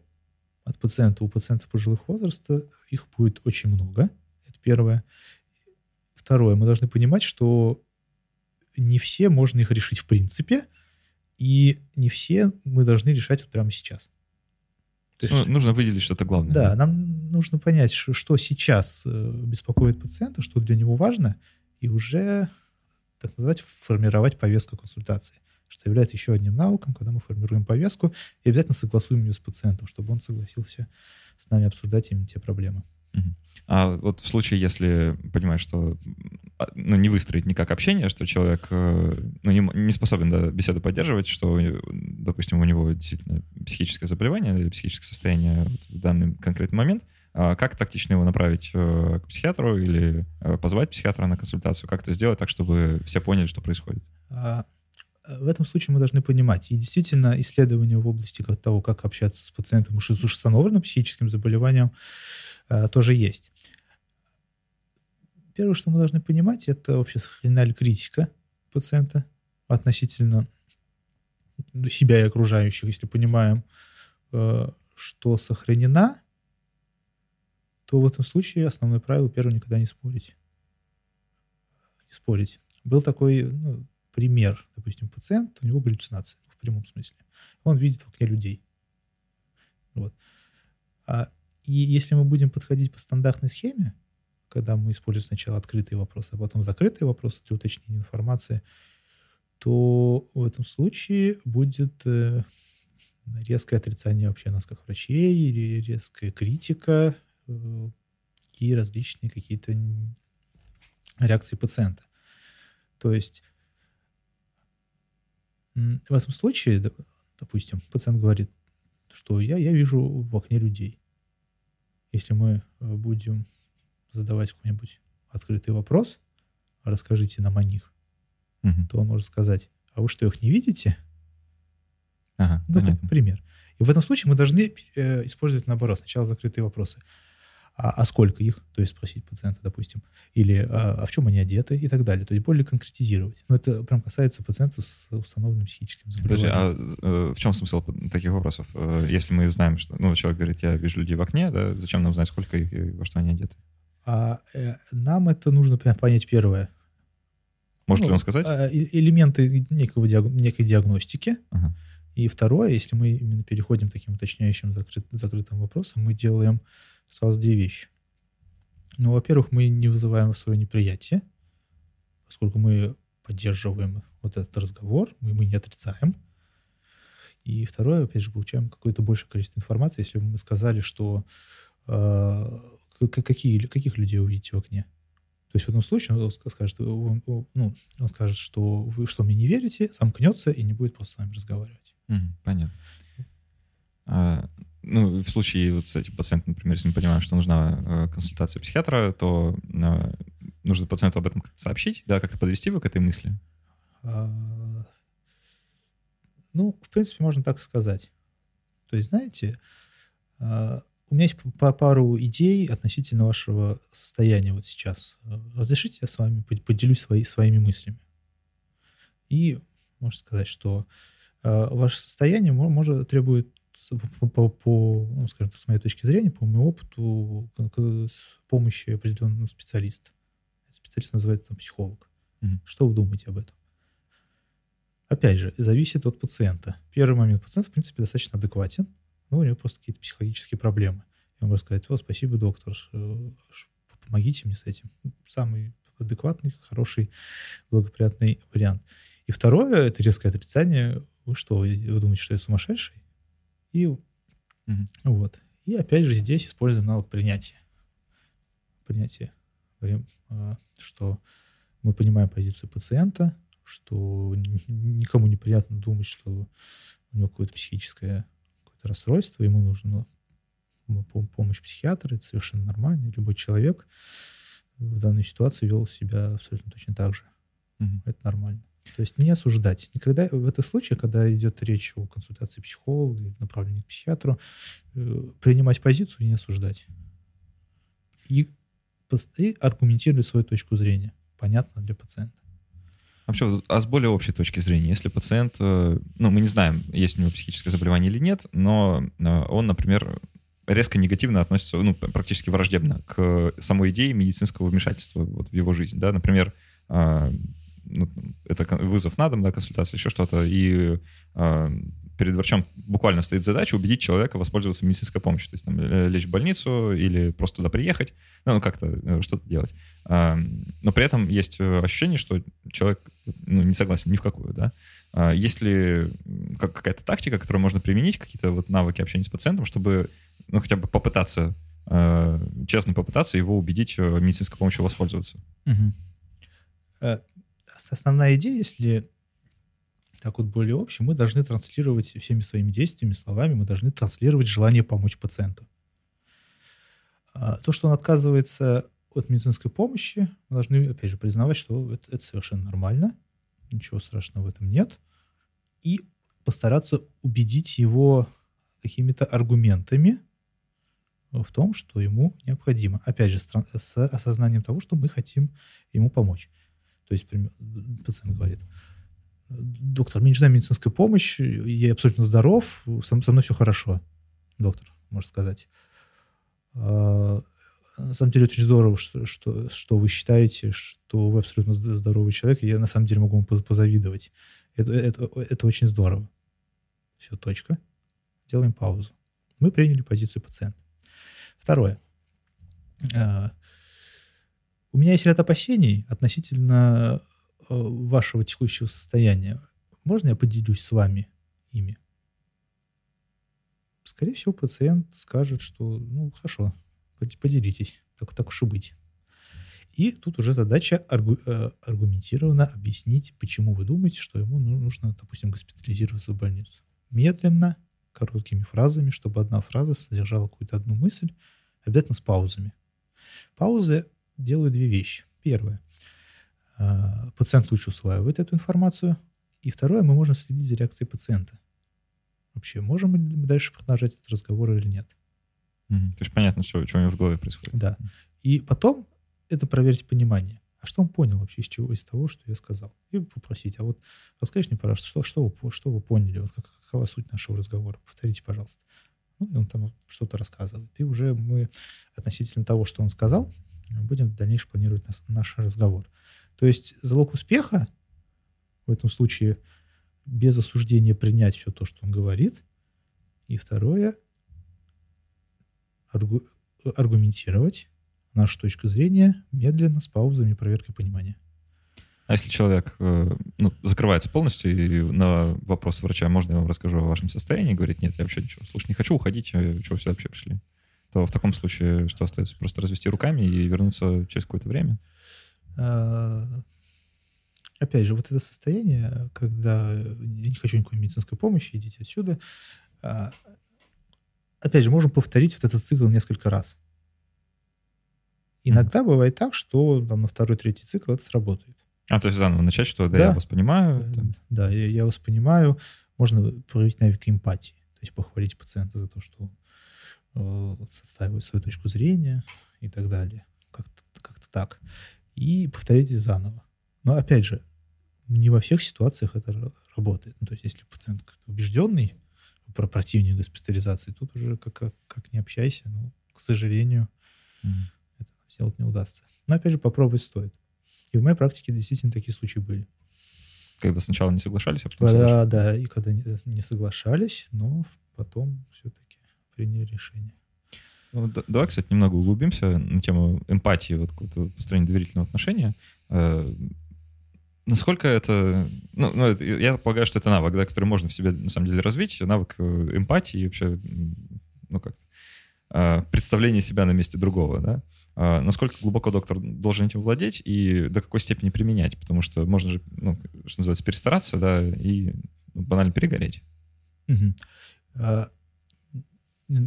от пациента, у пациентов пожилых возраста их будет очень много. Это первое. Второе, мы должны понимать, что не все можно их решить в принципе – и не все мы должны решать вот прямо сейчас. То есть, ну, нужно выделить что-то главное. Да, да, нам нужно понять, что, сейчас э, беспокоит пациента, что для него важно, и уже, так называть, формировать повестку консультации, что является еще одним навыком, когда мы формируем повестку и обязательно согласуем ее с пациентом, чтобы он согласился с нами обсуждать именно те проблемы. А вот в случае, если понимаешь, что а, ну, не выстроить никак общение, что человек э, ну, не, не способен да, беседу поддерживать, что, допустим, у него действительно психическое заболевание или психическое состояние в данный конкретный момент, а как тактично его направить э, к психиатру или э, позвать психиатра на консультацию? Как это сделать так, чтобы все поняли, что происходит? А, в этом случае мы должны понимать, и действительно исследования в области того, как общаться с пациентом с установленным психическим заболеванием, тоже есть. Первое, что мы должны понимать, это вообще сохранена ли критика пациента относительно себя и окружающих. Если понимаем, э, что сохранена, то в этом случае основное правило первое никогда не спорить. Не спорить. Был такой ну, пример, допустим, пациент, у него галлюцинации в прямом смысле. Он видит в окне людей. Вот. А, и если мы будем подходить по стандартной схеме, когда мы используем сначала открытые вопросы, а потом закрытые вопросы для уточнения информации, то в этом случае будет э, резкое отрицание вообще нас как врачей или резкая критика э, и различные какие-то реакции пациента. То есть в этом случае, допустим, пациент говорит, что я, я вижу в окне людей. Если мы э, будем задавать какой-нибудь открытый вопрос, расскажите нам о них, угу. то он может сказать, а вы что, их не видите? Ага, ну, понятно. пример. И в этом случае мы должны э, использовать наоборот. Сначала закрытые вопросы. А, а сколько их? То есть спросить пациента, допустим. Или а, а в чем они одеты и так далее. То есть более конкретизировать. Но это прям касается пациентов с установленным психическим заболеванием. Подожди, а э, в чем смысл таких вопросов? Э, если мы знаем, что ну, человек говорит, я вижу людей в окне, да, зачем нам знать, сколько их и во что они одеты? А э, нам это нужно понять первое. Может ну, ли он сказать? А, элементы некого, некой диагностики. Ага. И второе, если мы именно переходим таким уточняющим закрыт, закрытым вопросам, мы делаем сразу две вещи. Ну, во-первых, мы не вызываем свое неприятие, поскольку мы поддерживаем вот этот разговор, мы, мы не отрицаем. И второе, опять же, получаем какое-то большее количество информации, если бы мы сказали, что э, какие, каких людей увидите в окне. То есть в этом случае он скажет, он, ну, он скажет, что вы что мне не верите, замкнется и не будет просто с вами разговаривать. Понятно. А, ну, в случае вот с этим пациентом, например, если мы понимаем, что нужна э, консультация психиатра, то э, нужно пациенту об этом как-то сообщить, да, как-то подвести его к этой мысли? А, ну, в принципе, можно так сказать. То есть, знаете, а, у меня есть пару идей относительно вашего состояния вот сейчас. Разрешите я с вами поделюсь свои, своими мыслями. И можно сказать, что э, ваше состояние может требует по, по, по ну, скажем, с моей точки зрения, по моему опыту, помощи определенного специалиста. Специалист называется там, психолог. Mm-hmm. Что вы думаете об этом? Опять же, зависит от пациента. Первый момент пациент, в принципе, достаточно адекватен ну, у него просто какие-то психологические проблемы. Я могу сказать, о, спасибо, доктор, помогите мне с этим. Самый адекватный, хороший, благоприятный вариант. И второе, это резкое отрицание. Вы что, вы думаете, что я сумасшедший? И угу. вот. И опять же здесь используем навык принятия. Принятие. А, что мы понимаем позицию пациента, что никому неприятно думать, что у него какое-то психическое расстройство, ему нужна помощь психиатра, это совершенно нормально. Любой человек в данной ситуации вел себя абсолютно точно так же. Угу. Это нормально. То есть не осуждать. Никогда в этом случае, когда идет речь о консультации психолога или направлении к психиатру, э, принимать позицию и не осуждать. И, и аргументировать свою точку зрения. Понятно для пациента. Вообще, а с более общей точки зрения, если пациент, э, ну, мы не знаем, есть у него психическое заболевание или нет, но э, он, например, резко негативно относится, ну, практически враждебно к самой идее медицинского вмешательства вот, в его жизнь, да, например, ну, это вызов на дом, да, консультация, еще что-то, и перед врачом буквально стоит задача убедить человека воспользоваться медицинской помощью, то есть там лечь в больницу или просто туда приехать, ну, как-то э, что-то делать. Но при этом есть э, ощущение, что человек ну, не согласен ни в какую, да. А есть ли какая-то тактика, которую можно применить, какие-то вот навыки общения с пациентом, чтобы ну, хотя бы попытаться, э, честно попытаться его убедить медицинской помощью воспользоваться? Угу. Основная идея, если так вот более общем, мы должны транслировать всеми своими действиями, словами, мы должны транслировать желание помочь пациенту. А то, что он отказывается от медицинской помощи, мы должны, опять же, признавать, что это, это совершенно нормально, ничего страшного в этом нет. и постараться убедить его какими-то аргументами в том, что ему необходимо. Опять же, с осознанием того, что мы хотим ему помочь. То есть пациент говорит, доктор, мне нужна медицинская помощь, я абсолютно здоров, со, со мной все хорошо. Доктор, может сказать. А, на самом деле очень здорово, что, что, что вы считаете, что вы абсолютно здоровый человек, и я на самом деле могу вам позавидовать. Это, это, это очень здорово. Все, точка. Делаем паузу. Мы приняли позицию пациента. Второе. А, у меня есть ряд опасений относительно э, вашего текущего состояния. Можно я поделюсь с вами ими? Скорее всего, пациент скажет, что, ну, хорошо, поделитесь, так, так уж и быть. И тут уже задача аргу, э, аргументированно объяснить, почему вы думаете, что ему ну, нужно, допустим, госпитализироваться в больницу. Медленно, короткими фразами, чтобы одна фраза содержала какую-то одну мысль, обязательно с паузами. Паузы делают две вещи. Первое. Э, пациент лучше усваивает эту информацию. И второе, мы можем следить за реакцией пациента. Вообще, можем мы дальше продолжать этот разговор или нет. Mm-hmm. То есть понятно, что, что у него в голове происходит. Да. И потом это проверить понимание. А что он понял вообще из чего, из того, что я сказал? И попросить, а вот расскажите мне, пожалуйста, что, что, вы, что вы поняли, вот как, какова суть нашего разговора? Повторите, пожалуйста. Ну, и он там что-то рассказывает. И уже мы относительно того, что он сказал, будем дальнейшее планировать наш, наш разговор. То есть залог успеха в этом случае без осуждения принять все то, что он говорит. И второе, аргу, аргументировать нашу точку зрения медленно, с паузами, проверкой понимания. А если человек э, ну, закрывается полностью и на вопрос врача, можно я вам расскажу о вашем состоянии, говорит, нет, я вообще ничего, слушай, не хочу уходить, э, чего сюда вообще пришли? То в таком случае что остается? Просто развести руками и вернуться через какое-то время? А, опять же, вот это состояние, когда я не хочу никакой медицинской помощи, идите отсюда, а, опять же, можем повторить вот этот цикл несколько раз. Иногда mm. бывает так, что там, на второй, третий цикл это сработает. А, то есть заново начать, что да, да. я вас понимаю. Э, там. Да, я, я вас понимаю. Можно проявить навык эмпатии. То есть похвалить пациента за то, что он э, отстаивает свою точку зрения и так далее. Как-то как так. И повторите заново. Но опять же, не во всех ситуациях это работает. Ну, то есть если пациент убежденный, про противник госпитализации, тут уже как, как, как не общайся, но, к сожалению, mm. это сделать не удастся. Но, опять же, попробовать стоит. И в моей практике действительно такие случаи были. Когда сначала не соглашались, а потом Да, соглашались. да, и когда не, не соглашались, но потом все-таки приняли решение. Ну, да, давай, кстати, немного углубимся на тему эмпатии, вот построения доверительного отношения. Э, насколько это... Ну, ну, я полагаю, что это навык, да, который можно в себе, на самом деле, развить. Навык э, эмпатии и вообще, ну, как э, представление себя на месте другого, да. А насколько глубоко доктор должен этим владеть и до какой степени применять, потому что можно же, ну, что называется, перестараться, да, и ну, банально перегореть. Угу. А,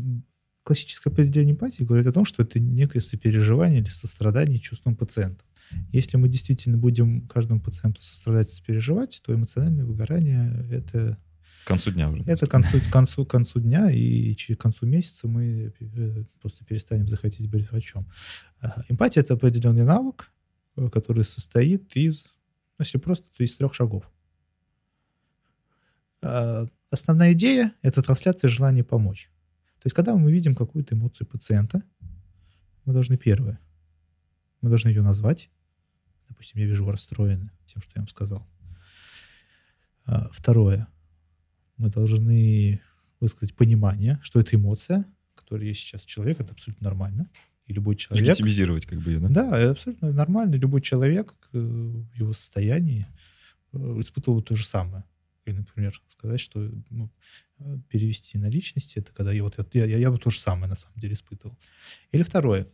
классическое определение эмпатии говорит о том, что это некое сопереживание или сострадание чувствам пациента. Если мы действительно будем каждому пациенту сострадать и сопереживать, то эмоциональное выгорание — это к концу дня уже. Это к концу, к концу, к концу дня, и к концу месяца мы э, просто перестанем захотеть быть врачом. Эмпатия — это определенный навык, э, который состоит из, ну, если просто, то из трех шагов. А, основная идея — это трансляция желания помочь. То есть, когда мы видим какую-то эмоцию пациента, мы должны первое, мы должны ее назвать. Допустим, я вижу, вы расстроены тем, что я вам сказал. А, второе, мы должны высказать понимание, что это эмоция, которая есть сейчас человек, это абсолютно нормально. И любой человек... Легитимизировать как бы ее, да? Да, это абсолютно нормально. Любой человек э, в его состоянии э, испытывал то же самое. Или, например, сказать, что ну, перевести на личности, это когда я вот я, я, я бы то же самое на самом деле испытывал. Или второе.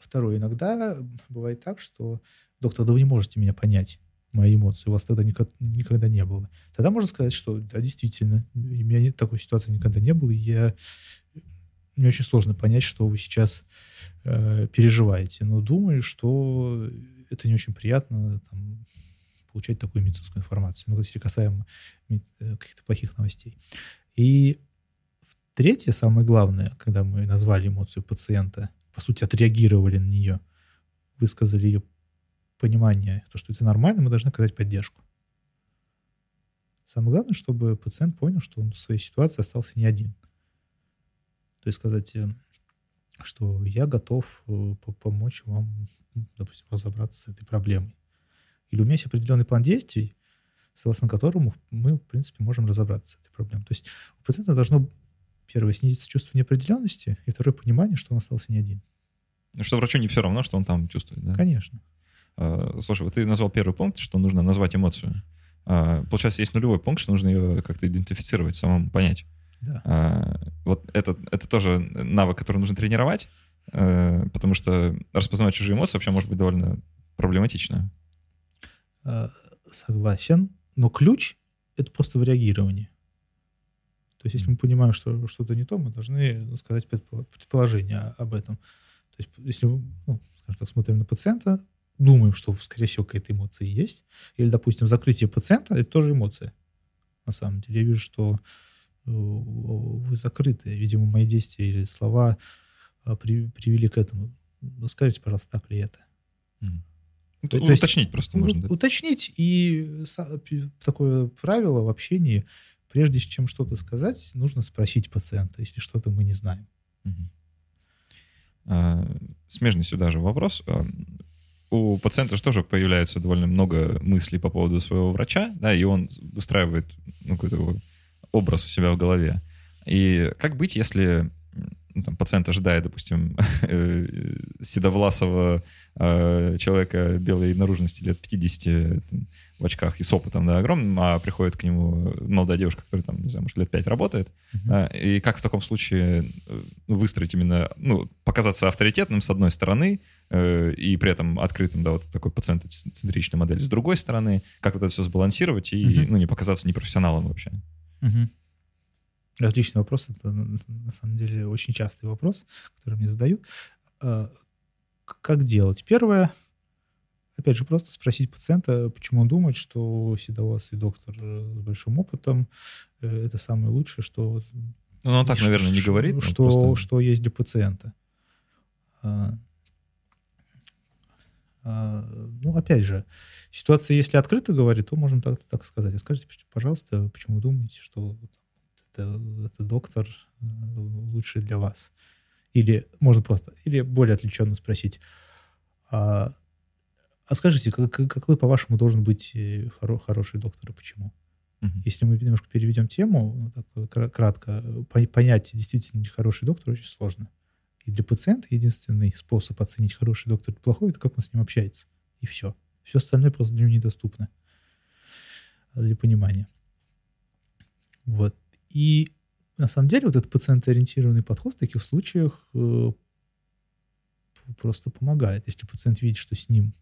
Второе. Иногда бывает так, что доктор, да вы не можете меня понять мои эмоции у вас тогда никогда не было. Тогда можно сказать, что да, действительно, у меня такой ситуации никогда не было, и я мне очень сложно понять, что вы сейчас э, переживаете. Но думаю, что это не очень приятно там, получать такую медицинскую информацию, ну, если касаемо э, каких-то плохих новостей. И третье, самое главное, когда мы назвали эмоцию пациента, по сути, отреагировали на нее, высказали ее понимание, то, что это нормально, мы должны оказать поддержку. Самое главное, чтобы пациент понял, что он в своей ситуации остался не один. То есть сказать, э, что я готов э, помочь вам, допустим, разобраться с этой проблемой. Или у меня есть определенный план действий, согласно которому мы, в принципе, можем разобраться с этой проблемой. То есть у пациента должно, первое, снизиться чувство неопределенности, и второе, понимание, что он остался не один. Ну, что врачу не все равно, что он там чувствует, да? Конечно. А, слушай, вот ты назвал первый пункт, что нужно назвать эмоцию. А, получается, есть нулевой пункт, что нужно ее как-то идентифицировать, самому понять. Да. А, вот это, это тоже навык, который нужно тренировать, э, потому что распознавать чужие эмоции вообще может быть довольно проблематично. Согласен. Но ключ — это просто в реагировании. То есть, если мы понимаем, что что-то не то, мы должны сказать предположение об этом. То есть, если мы, ну, скажем так, смотрим на пациента, думаем, что, скорее всего, какая-то эмоция есть, или, допустим, закрытие пациента — это тоже эмоция. На самом деле, я вижу, что э, вы закрыты. Видимо, мои действия или слова а, привели к этому. Скажите, пожалуйста, так ли это? Mm. То, то уточнить есть, просто можно. Да? Уточнить и такое правило в общении, прежде чем что-то сказать, нужно спросить пациента, если что-то мы не знаем. Угу. А, смежный сюда же вопрос. А, у пациента же тоже появляется довольно много мыслей по поводу своего врача, да, и он выстраивает ну, какой-то образ у себя в голове. И как быть, если ну, там, пациент ожидает, допустим, э, седовласого э, человека белой наружности лет 50 там, в очках и с опытом, да, огромным, а приходит к нему молодая девушка, которая там, не знаю, может, лет 5 работает, uh-huh. да, и как в таком случае э, выстроить именно, ну, показаться авторитетным с одной стороны, э, и при этом открытым, да, вот такой пациентоцентричной модели с другой стороны, как вот это все сбалансировать и, uh-huh. ну, не показаться непрофессионалом вообще. Uh-huh. Отличный вопрос. Это на самом деле очень частый вопрос, который мне задают. Как делать? Первое, опять же, просто спросить пациента, почему он думает, что седовласый доктор э, с большим опытом э, это самое лучшее, что... Ну, он так, что, наверное, не говорит. Что, просто... что есть для пациента. А, а, ну, опять же, ситуация, если открыто говорит, то можем так, так сказать. А скажите, пожалуйста, почему вы думаете, что это, это доктор э, лучший для вас? Или можно просто, или более отвлеченно спросить, а, а скажите, как, какой, по-вашему, должен быть э, хоро, хороший доктор и почему? Uh-huh. Если мы немножко переведем тему, ну, так, кратко, понять, действительно ли хороший доктор очень сложно. И для пациента единственный способ оценить, хороший доктор или плохой, это как он с ним общается. И все. Все остальное просто для него недоступно для понимания. Вот. И на самом деле вот этот пациентоориентированный подход в таких случаях э, просто помогает. Если пациент видит, что с ним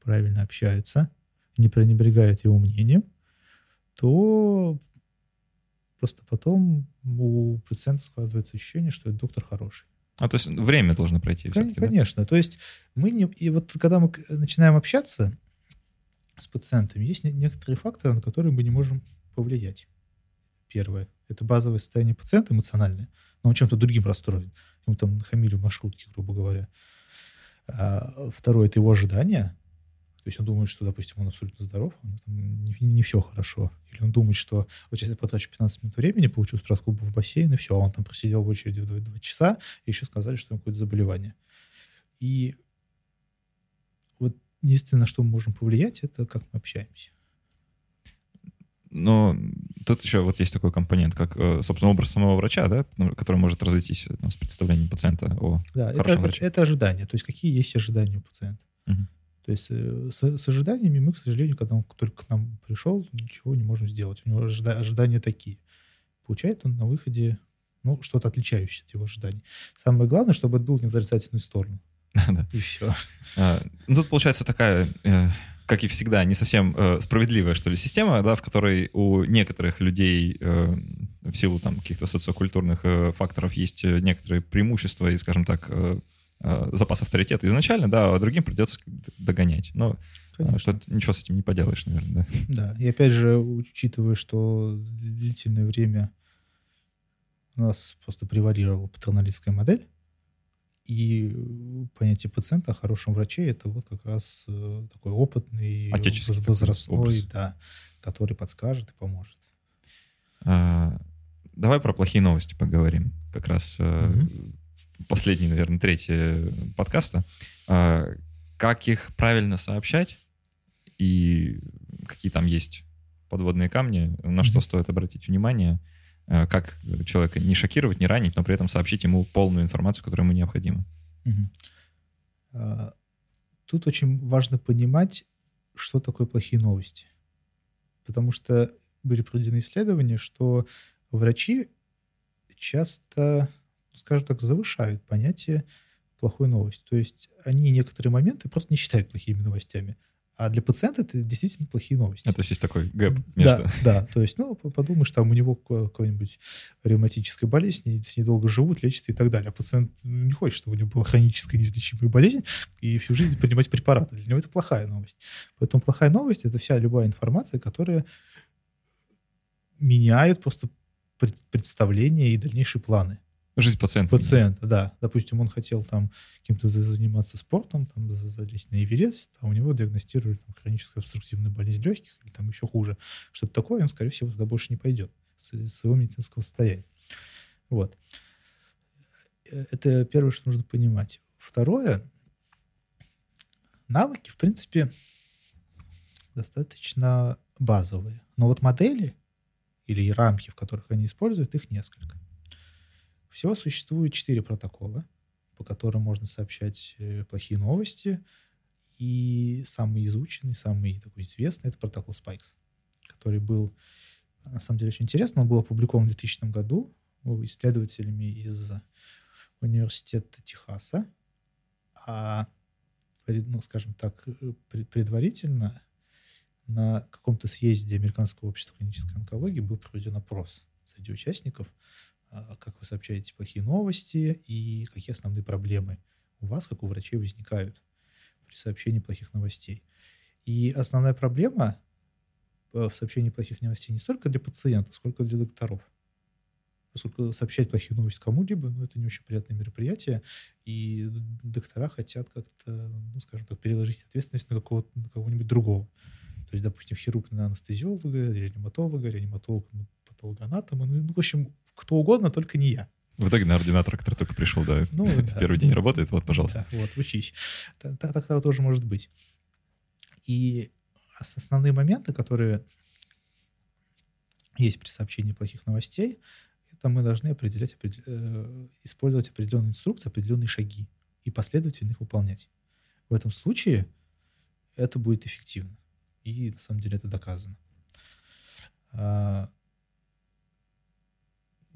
правильно общаются, не пренебрегают его мнением, то просто потом у пациента складывается ощущение, что этот доктор хороший. А то есть время должно пройти? Конечно. Да? То есть мы не... И вот когда мы начинаем общаться с пациентами, есть некоторые факторы, на которые мы не можем повлиять. Первое. Это базовое состояние пациента эмоциональное. Но он чем-то другим расстроен. Ему там нахамили в маршрутке, грубо говоря. А второе. Это его ожидания. То есть он думает, что, допустим, он абсолютно здоров, он, там, не, не все хорошо. Или он думает, что вот сейчас я потрачу 15 минут времени, получу справку в бассейн, и все, а он там просидел в очереди в 2, 2 часа, и еще сказали, что у него какое-то заболевание. И вот единственное, на что мы можем повлиять, это как мы общаемся. Но тут еще вот есть такой компонент, как, э, собственно, образ самого врача, да, ну, который может разойтись э, там, с представлением пациента о да, хорошем это, враче. Это ожидание. То есть какие есть ожидания у пациента. Угу. То есть э, с, с ожиданиями мы, к сожалению, когда он только к нам пришел, ничего не можем сделать. У него ожида, ожидания такие. Получает он на выходе ну, что-то отличающееся от его ожиданий. Самое главное, чтобы это было не в отрицательную сторону. И все. А, ну, тут получается такая как и всегда, не совсем э, справедливая, что ли, система, да, в которой у некоторых людей э, в силу там каких-то социокультурных э, факторов есть э, некоторые преимущества и, скажем так, э, э, запас авторитета изначально, да, а другим придется догонять. Но Конечно. Тут ничего с этим не поделаешь, наверное, да? Да, и опять же, учитывая, что длительное время у нас просто превалировала патерналистская модель, и понятие пациента о хорошем враче это вот как раз э, такой опытный, такой возрастной, да, который подскажет и поможет. А, давай про плохие новости поговорим. Как раз э, последний, наверное, третий подкаста. А, как их правильно сообщать и какие там есть подводные камни, на что Мгм. стоит обратить внимание, как человека не шокировать, не ранить, но при этом сообщить ему полную информацию, которая ему необходима. А, Тут очень важно понимать, что такое плохие новости. Потому что были проведены исследования, что врачи часто, скажем так, завышают понятие плохой новости. То есть они некоторые моменты просто не считают плохими новостями. А для пациента это действительно плохие новости. А, то есть есть такой гэп между... Да, да, то есть, ну, подумаешь, там у него ка- какая-нибудь ревматическая болезнь, с ней долго живут, лечатся и так далее. А пациент ну, не хочет, чтобы у него была хроническая неизлечимая болезнь и всю жизнь принимать препараты. Для него это плохая новость. Поэтому плохая новость — это вся любая информация, которая меняет просто пред- представление и дальнейшие планы Жизнь пациента. пациента, да. Допустим, он хотел там за- заниматься спортом, там за- залезть на Эверест, а у него диагностировали там, хроническую обструктивную болезнь легких или там еще хуже. Что-то такое, он, скорее всего, туда больше не пойдет своего медицинского состояния. Вот. Это первое, что нужно понимать. Второе, навыки, в принципе, достаточно базовые. Но вот модели или рамки, в которых они используют, их несколько. Всего существует четыре протокола, по которым можно сообщать э, плохие новости. И самый изученный, самый такой известный — это протокол Spikes, который был, на самом деле, очень интересно. Он был опубликован в 2000 году исследователями из университета Техаса. А, ну, скажем так, пред- предварительно на каком-то съезде Американского общества клинической онкологии был проведен опрос среди участников, как вы сообщаете плохие новости и какие основные проблемы у вас, как у врачей, возникают при сообщении плохих новостей. И основная проблема э, в сообщении плохих новостей не столько для пациента, сколько для докторов. Поскольку сообщать плохие новости кому-либо, ну, это не очень приятное мероприятие, и доктора хотят как-то, ну, скажем так, переложить ответственность на, какого-то, на кого-нибудь другого. То есть, допустим, хирург на анестезиолога, реаниматолога, реаниматолог на патологоанатома, ну, ну, в общем, кто угодно, только не я. В итоге на ординатора, который только пришел, да, Ну, да. первый день работает, вот, пожалуйста. Да, вот, учись. Та- та- Так того тоже может быть. И ос- основные моменты, которые есть при сообщении плохих новостей, это мы должны определять, определ- э, использовать определенные инструкции, определенные шаги и последовательно их выполнять. В этом случае это будет эффективно. И на самом деле это доказано.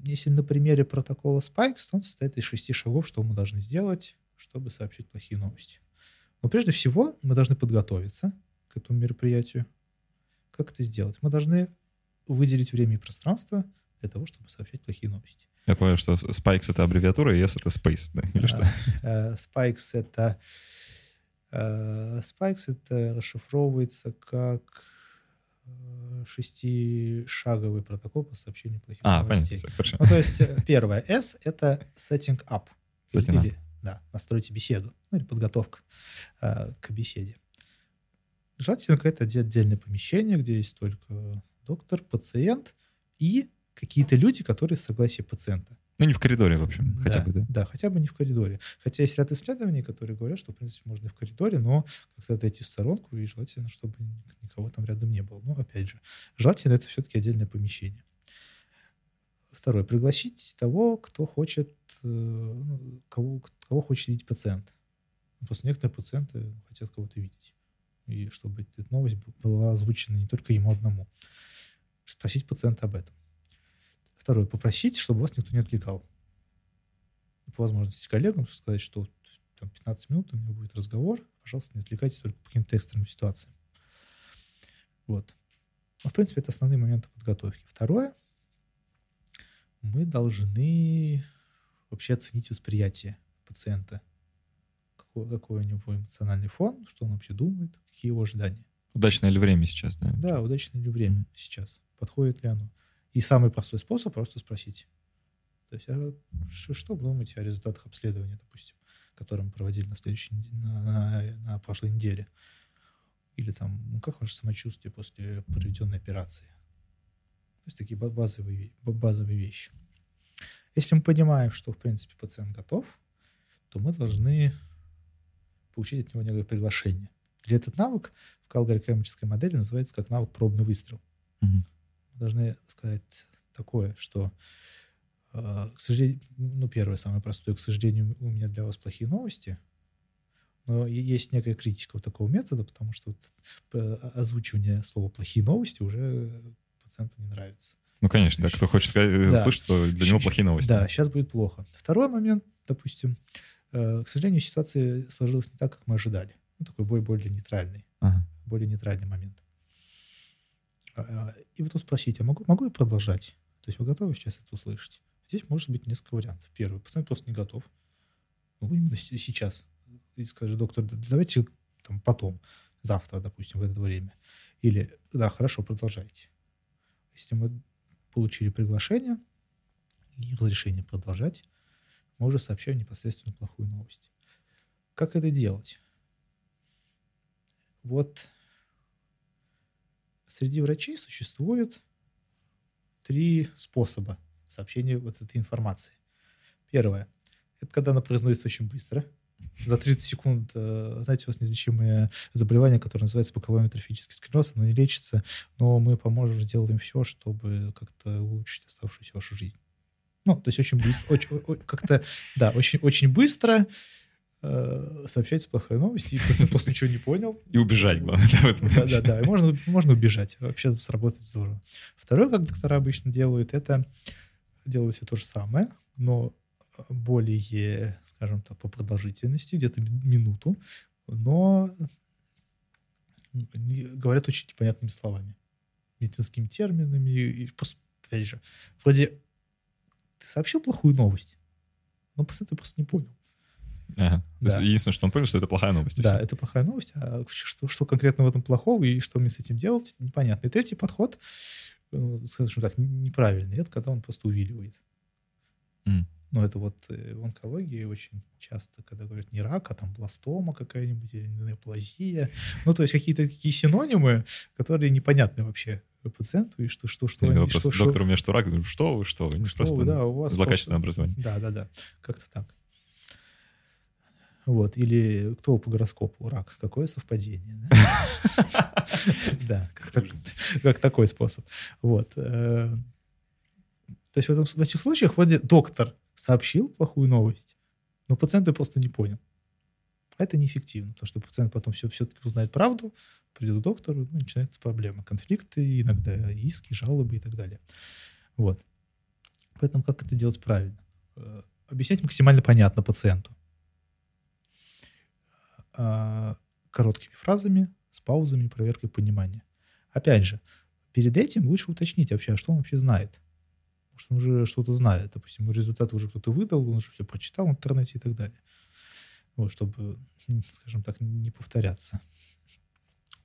А, Если на примере протокола Spikes, то он состоит из шести шагов, что мы должны сделать, чтобы сообщить плохие новости. Но прежде всего мы должны подготовиться к этому мероприятию. Как это сделать? Мы должны выделить время и пространство для того, чтобы сообщать плохие новости. Я понял, что Spikes — это аббревиатура, и S — это Space, да, или что? Э, Spikes это э, Spikes это расшифровывается как шестишаговый протокол по сообщению плохих А, понятно, новостей. всё, хорошо. Ну, то есть э, первое S — это setting up. Setting up. Или, да, настройте беседу. Ну, или подготовка э, к беседе. Желательно какое-то отде- отдельное помещение, где есть только доктор, пациент и какие-то люди, которые с согласия пациента. Ну, не в коридоре, в общем, хотя бы, да. Да, хотя бы не в коридоре. Хотя есть ряд исследований, которые говорят, что, в принципе, можно и в коридоре, но как-то отойти в сторонку, и желательно, чтобы никого там рядом не было. Но, опять же, желательно это все-таки отдельное помещение. Второе. Пригласить того, кто хочет, э, ну, кого, кого хочет видеть пациент. Просто некоторые пациенты хотят кого-то видеть. И чтобы эта новость была озвучена не только ему одному. Спросить пациента об этом. Второе. Попросить, чтобы вас никто не отвлекал. По возможности коллегам сказать, что там, 15 минут у меня будет разговор, пожалуйста, не отвлекайтесь только по каким-то экстренным ситуациям. Вот. Ну, в принципе, это основные моменты подготовки. Второе. Мы должны вообще оценить восприятие пациента какой, какой у него эмоциональный фон, что он вообще думает, какие его ожидания. Удачное ли время сейчас, да? Да, удачное ли время сейчас, подходит ли оно. И самый простой способ просто спросить. То есть, а что, вы думаете о результатах обследования, допустим, которые мы проводили на следующей на, на, на прошлой неделе? Или там, ну, как ваше самочувствие после проведенной операции? То есть такие ба- базовые, базовые вещи. Если мы понимаем, что, в принципе, пациент готов, то мы должны получить от него некое приглашение. Или этот навык в калгорикомической модели называется как навык пробный выстрел. Мгм. Должны сказать такое, что, э, к сожалению, ну, первое, самое простое, к сожалению, у меня для вас плохие новости, но есть некая критика вот такого метода, потому что вот, э, озвучивание слова «плохие новости» уже пациенту не нравится. Ну, конечно, да. Кто хочет сказать, Да. слышать, что для него плохие новости. Да, сейчас будет плохо. Второй момент, допустим, э, к сожалению, ситуация сложилась не так, как мы ожидали. Ну, такой бой более нейтральный, Ага. более нейтральный момент. А, И потом спросить, а могу, могу я продолжать? То есть вы готовы сейчас это услышать? Здесь может быть несколько вариантов. Первый, пациент просто не готов. Ну, именно сейчас. И скажет, доктор, да давайте там потом, завтра, допустим, в это время. Или, да, хорошо, продолжайте. Если мы получили приглашение и разрешение продолжать, мы уже сообщаем непосредственно плохую новость. Как это делать? Вот среди врачей существует три способа сообщения вот этой информации. Первое. Это когда она произносится очень быстро. За 30 секунд, э, знаете, у вас неизлечимое заболевание, которое называется боковой амитрофический склероз, оно не лечится, но мы поможем, сделаем все, чтобы как-то улучшить оставшуюся вашу жизнь. Ну, то есть очень быстро, очень, как-то, да, очень, очень быстро э, сообщайте плохая новость, и пациент просто ничего не понял. И убежать, главное, да, Да, да, можно, можно убежать. Вообще сработает здорово. Второе, как доктора обычно делают, это делают все то же самое, но более, скажем так, по продолжительности, где-то ми- минуту, но говорят очень непонятными словами, медицинскими терминами. И просто, опять же, вроде ты сообщил плохую новость, но пациент её просто не понял. Ага. То есть Да. единственное, что он понял, что это плохая новость. Да, всё. это плохая новость. А что, что конкретно в этом плохого и что мне с этим делать, непонятно. И третий подход, э, скажем так, неправильный, это когда он просто увиливает. М. Ну, это вот э, в онкологии очень часто, когда говорят не рак, а там бластома какая-нибудь или неоплазия. Ну, то есть какие-то такие синонимы, которые непонятны вообще пациенту, и что, что, что, И они- вопрос, что, что- доктор, у меня что, рак? Говорю, Что вы, что вы? Ну, что Просто вы, да, у вас злокачественное просто- образование. Да, да, да. Как-то так. Вот. Или кто по гороскопу? Рак. Какое совпадение? да? Как так- как такой способ. Вот. э, То есть в этих случаях вроде доктор сообщил плохую новость, но пациент ее просто не понял. А это неэффективно, потому что пациент потом все, все-таки узнает правду, придет к доктору, ну, начинаются проблемы. Конфликты, иногда иски, жалобы и так далее. Вот. Поэтому как это делать правильно? Э, Объяснять максимально понятно пациенту. А, Короткими фразами, с паузами, проверкой понимания. Опять же, перед этим лучше уточнить вообще, а что он вообще знает. Что он уже что-то знает. Допустим, результаты уже кто-то выдал, он уже все прочитал в интернете и так далее. Вот, чтобы, скажем так, не повторяться.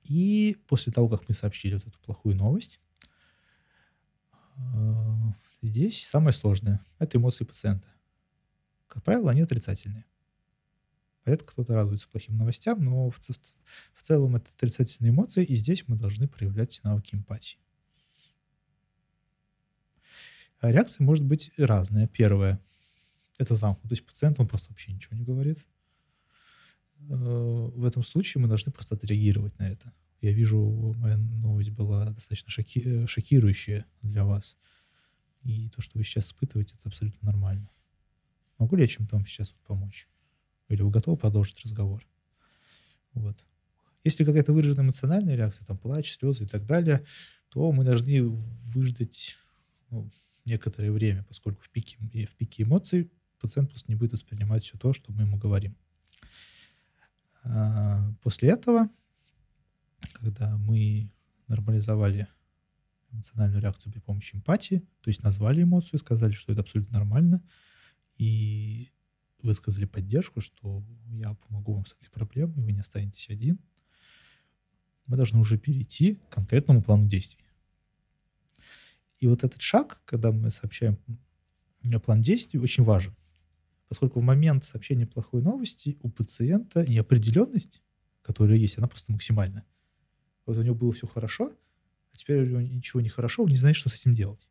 И после того, как мы сообщили вот эту плохую новость, э, здесь самое сложное – это эмоции пациента. Как правило, они отрицательные. Редко кто-то радуется плохим новостям, но в, в целом это отрицательные эмоции, и здесь мы должны проявлять навыки эмпатии. А реакция может быть разная. Первое – это замкнутость. То есть пациент, он просто вообще ничего не говорит. Э, В этом случае мы должны просто отреагировать на это. Я вижу, моя новость была достаточно шоки- э, шокирующая для вас. И то, что вы сейчас испытываете, это абсолютно нормально. Могу ли я чем-то вам сейчас помочь? Или вы готовы продолжить разговор? Вот. Если какая-то выраженная эмоциональная реакция, там плач, слезы и так далее, то мы должны выждать ну, некоторое время, поскольку в пике, в пике эмоций пациент просто не будет воспринимать все то, что мы ему говорим. А, После этого, когда мы нормализовали эмоциональную реакцию при помощи эмпатии, то есть назвали эмоцию, сказали, что это абсолютно нормально, и высказали поддержку, что я помогу вам с этой проблемой, вы не останетесь один, мы должны уже перейти к конкретному плану действий. И вот этот шаг, когда мы сообщаем план действий, очень важен. Поскольку в момент сообщения плохой новости у пациента неопределенность, которая есть, она просто максимальна. Вот у него было все хорошо, а теперь у него ничего не хорошо, он не знает, что с этим делать.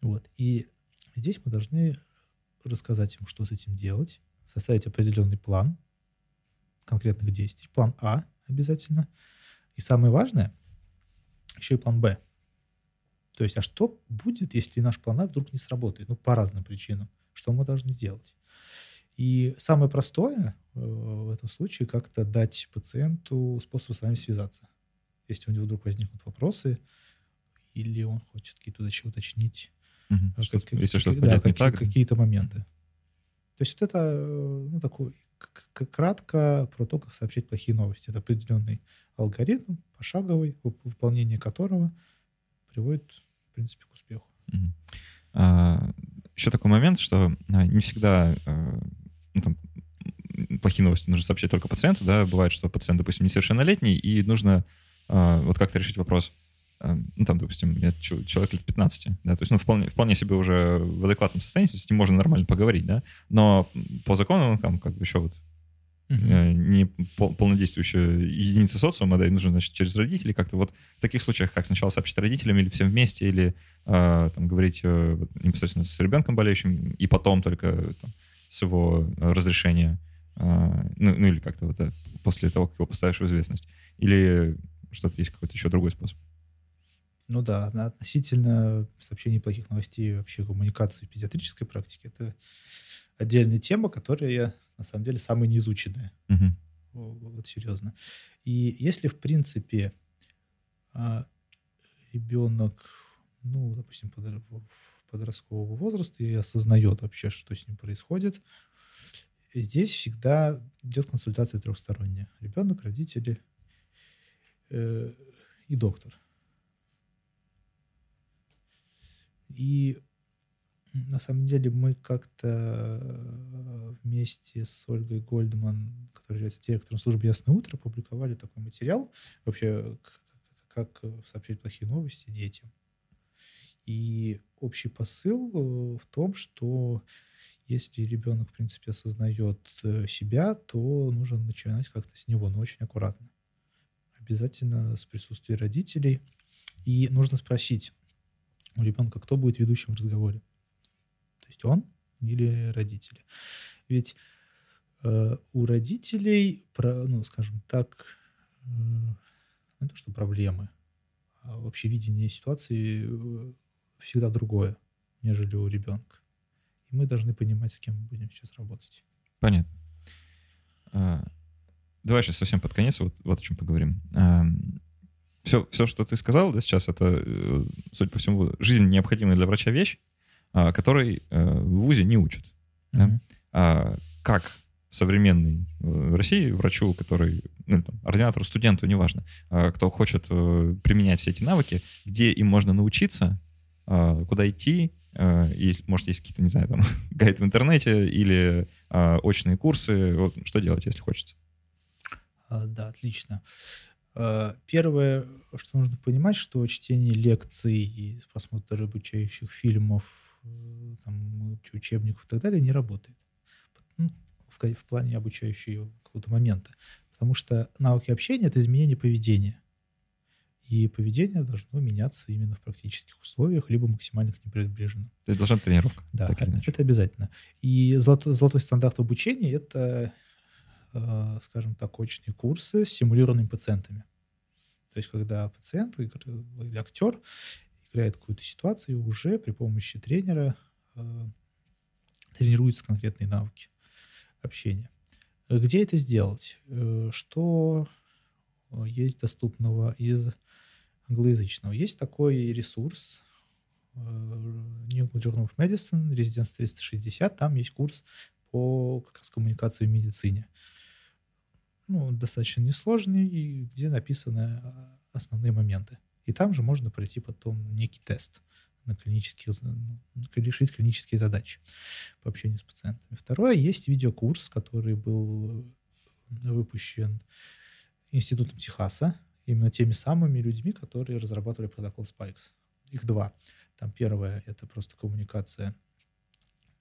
Вот. И здесь мы должны рассказать ему, что с этим делать, составить определенный план конкретных действий. План А обязательно. И самое важное, еще и план Б. То есть, а что будет, если наш план А вдруг не сработает? Ну, по разным причинам. Что мы должны сделать? И самое простое э, в этом случае как-то дать пациенту способ с вами связаться. Если у него вдруг возникнут вопросы, или он хочет какие-то уточнить, угу. что, как, если что-то да, какие, так. какие-то моменты. То есть вот это э, ну, такой кратко про то, как сообщать плохие новости. Это определенный алгоритм, пошаговый, выполнение которого приводит, в принципе, к успеху. Угу. А, еще такой момент, что а, не всегда а, ну, там, плохие новости нужно сообщать только пациенту, да, бывает, что пациент, допустим, несовершеннолетний, и нужно а, вот как-то решить вопрос, ну, там, допустим, я человек лет 15, да, то есть, ну, вполне, вполне себе уже в адекватном состоянии, с ним можно нормально поговорить, да, но по закону, там, как бы еще вот uh-huh. не пол, полнодействующая единица социума, да, и нужно, значит, через родителей как-то вот в таких случаях, как сначала сообщить родителям или всем вместе, или э, там говорить э, непосредственно с ребенком болеющим, и потом только там, с его разрешения, э, ну, ну или как-то вот после того, как его поставишь в известность, или что-то есть какой-то еще другой способ. Ну да, относительно сообщений плохих новостей вообще коммуникации в педиатрической практике, это отдельная тема, которая на самом деле самая неизученная. Угу. Вот серьезно. И если, в принципе, а, ребенок, ну, допустим, подросткового возраста и осознает вообще, что с ним происходит, здесь всегда идет консультация трехсторонняя. Ребенок, родители э, и доктор. И на самом деле мы как-то э, вместе с Ольгой Гольдман, которая является директором службы «Ясное утро», публиковали такой материал, вообще как сообщать плохие новости детям. И общий посыл э, в том, что если ребенок, в принципе, осознает э, себя, то нужно начинать как-то с него, но очень аккуратно. Обязательно с присутствия родителей. И нужно спросить, у ребенка, кто будет ведущим в разговоре. То есть он или родители. Ведь э, у родителей, про, ну, скажем так, э, не то, что проблемы, а вообще видение ситуации э, всегда другое, нежели у ребенка. И мы должны понимать, с кем мы будем сейчас работать. Понятно. А, давай сейчас совсем под конец вот, вот о чем поговорим. А, все, все, что ты сказал да, сейчас, это, э, судя по всему, жизнь необходимая для врача вещь, а, которой э, в ВУЗе не учат. Mm-hmm. Да? А как современный э, в России врачу, который, ну, там, ординатору, студенту, неважно, а, кто хочет применять все эти навыки, где им можно научиться, а, куда идти, есть, может, есть какие-то, не знаю, там, гайд в интернете или очные курсы, вот, что делать, если хочется? Да, отлично. Э, первое, что нужно понимать, что чтение лекций и просмотр обучающих фильмов, э, там, учебников и так далее не работает. Ну, в, в плане обучающего какого-то момента. Потому что навыки общения — это изменение поведения. И поведение должно меняться именно в практических условиях, либо максимально к ним приближено. То есть должна быть тренировка. Да, это обязательно. И золотой, золотой стандарт в обучении — это Э, скажем так, очные курсы с симулированными пациентами. То есть, когда пациент или актер играет какую-то ситуацию, уже при помощи тренера э, тренируются конкретные навыки общения. Где это сделать? Э, что есть доступного из англоязычного? Есть такой ресурс New England Journal of Medicine, Residence 360, там есть курс по как раз коммуникации в медицине ну, достаточно несложный, и где написаны а, основные моменты. И там же можно пройти потом некий тест на клинических, ну, решить клинические задачи по общению с пациентами. Второе, есть видеокурс, который был выпущен Институтом Техаса, именно теми самыми людьми, которые разрабатывали протокол Spikes. Их два. Там первое — это просто коммуникация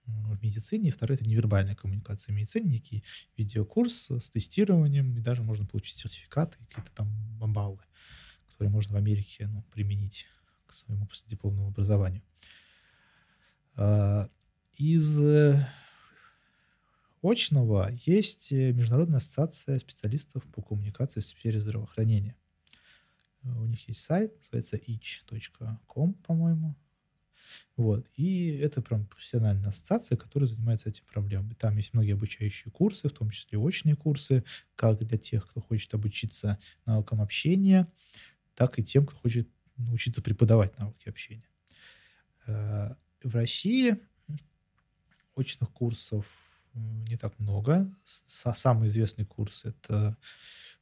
в медицине, и второе — это невербальная коммуникация в медицине, некий видеокурс с тестированием, и даже можно получить сертификаты, какие-то там баллы, которые можно в Америке ну, применить к своему постдипломному образованию. А, из э, очного есть Международная ассоциация специалистов по коммуникации в сфере здравоохранения. У них есть сайт, называется itch.com, по-моему. Вот. И это прям профессиональная ассоциация, которая занимается этим проблемами. Там есть многие обучающие курсы, в том числе очные курсы, как для тех, кто хочет обучиться навыкам общения, так и тем, кто хочет научиться преподавать навыки общения. Э, в России очных курсов не так много. Самый известный курс — это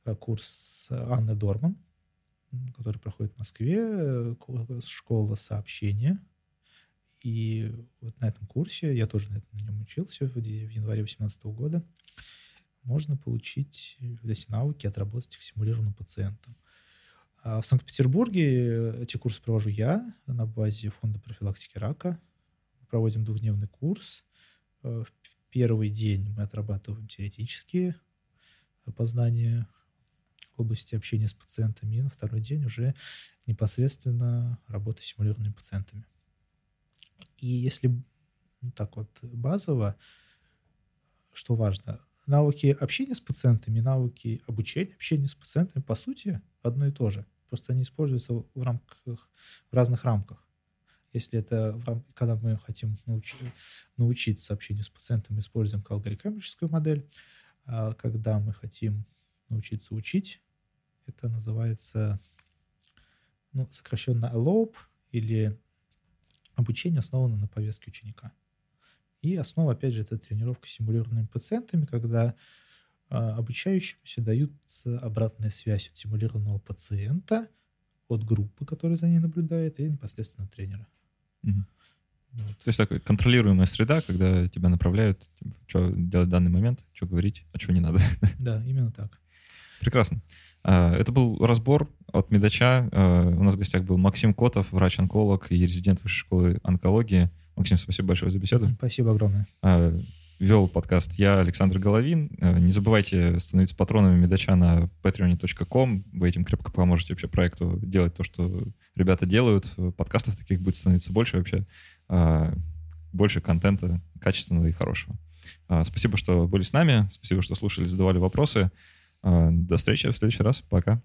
э, курс Анны Дорман, который проходит в Москве, э, школа сообщения. И вот на этом курсе, я тоже на, этом, на нем учился в, в январе 2018 года, можно получить эти навыки, отработать их симулированным пациентом. А в Санкт-Петербурге эти курсы провожу я на базе фонда профилактики рака. Мы проводим двухдневный курс. Э, в первый день мы отрабатываем теоретические познания в области общения с пациентами, и на второй день уже непосредственно работа с симулированными пациентами. И если ну, так вот базово, что важно, навыки общения с пациентами, навыки обучения общения с пациентами, по сути, одно и то же. Просто они используются в рамках, в разных рамках. Если это в рам... когда мы хотим научи... научиться общению с пациентом, мы используем алгоритмическую модель. А когда мы хотим научиться учить, это называется ну, сокращенно LOAP или обучение основано на повестке ученика. И основа, опять же, это тренировка с симулированными пациентами, когда а, обучающимся дают обратная связь от симулированного пациента, от группы, которая за ней наблюдает, и непосредственно тренера. Угу. Вот. То есть такая контролируемая среда, когда тебя направляют, типа, что делать в данный момент, что говорить, а что не надо. Да, именно так. Прекрасно. А, это был разбор от Медача. А, у нас в гостях был Максим Котов, врач-онколог и резидент Высшей школы онкологии. Максим, спасибо большое за беседу. Спасибо огромное. А, вел подкаст я, Александр Головин. Не забывайте становиться патронами Медача на patreon.com. Вы этим крепко поможете вообще проекту делать то, что ребята делают. Подкастов таких будет становиться больше вообще. Больше контента качественного и хорошего. Спасибо, что были с нами. Спасибо, что слушали, задавали вопросы. А, до встречи в следующий раз. Пока.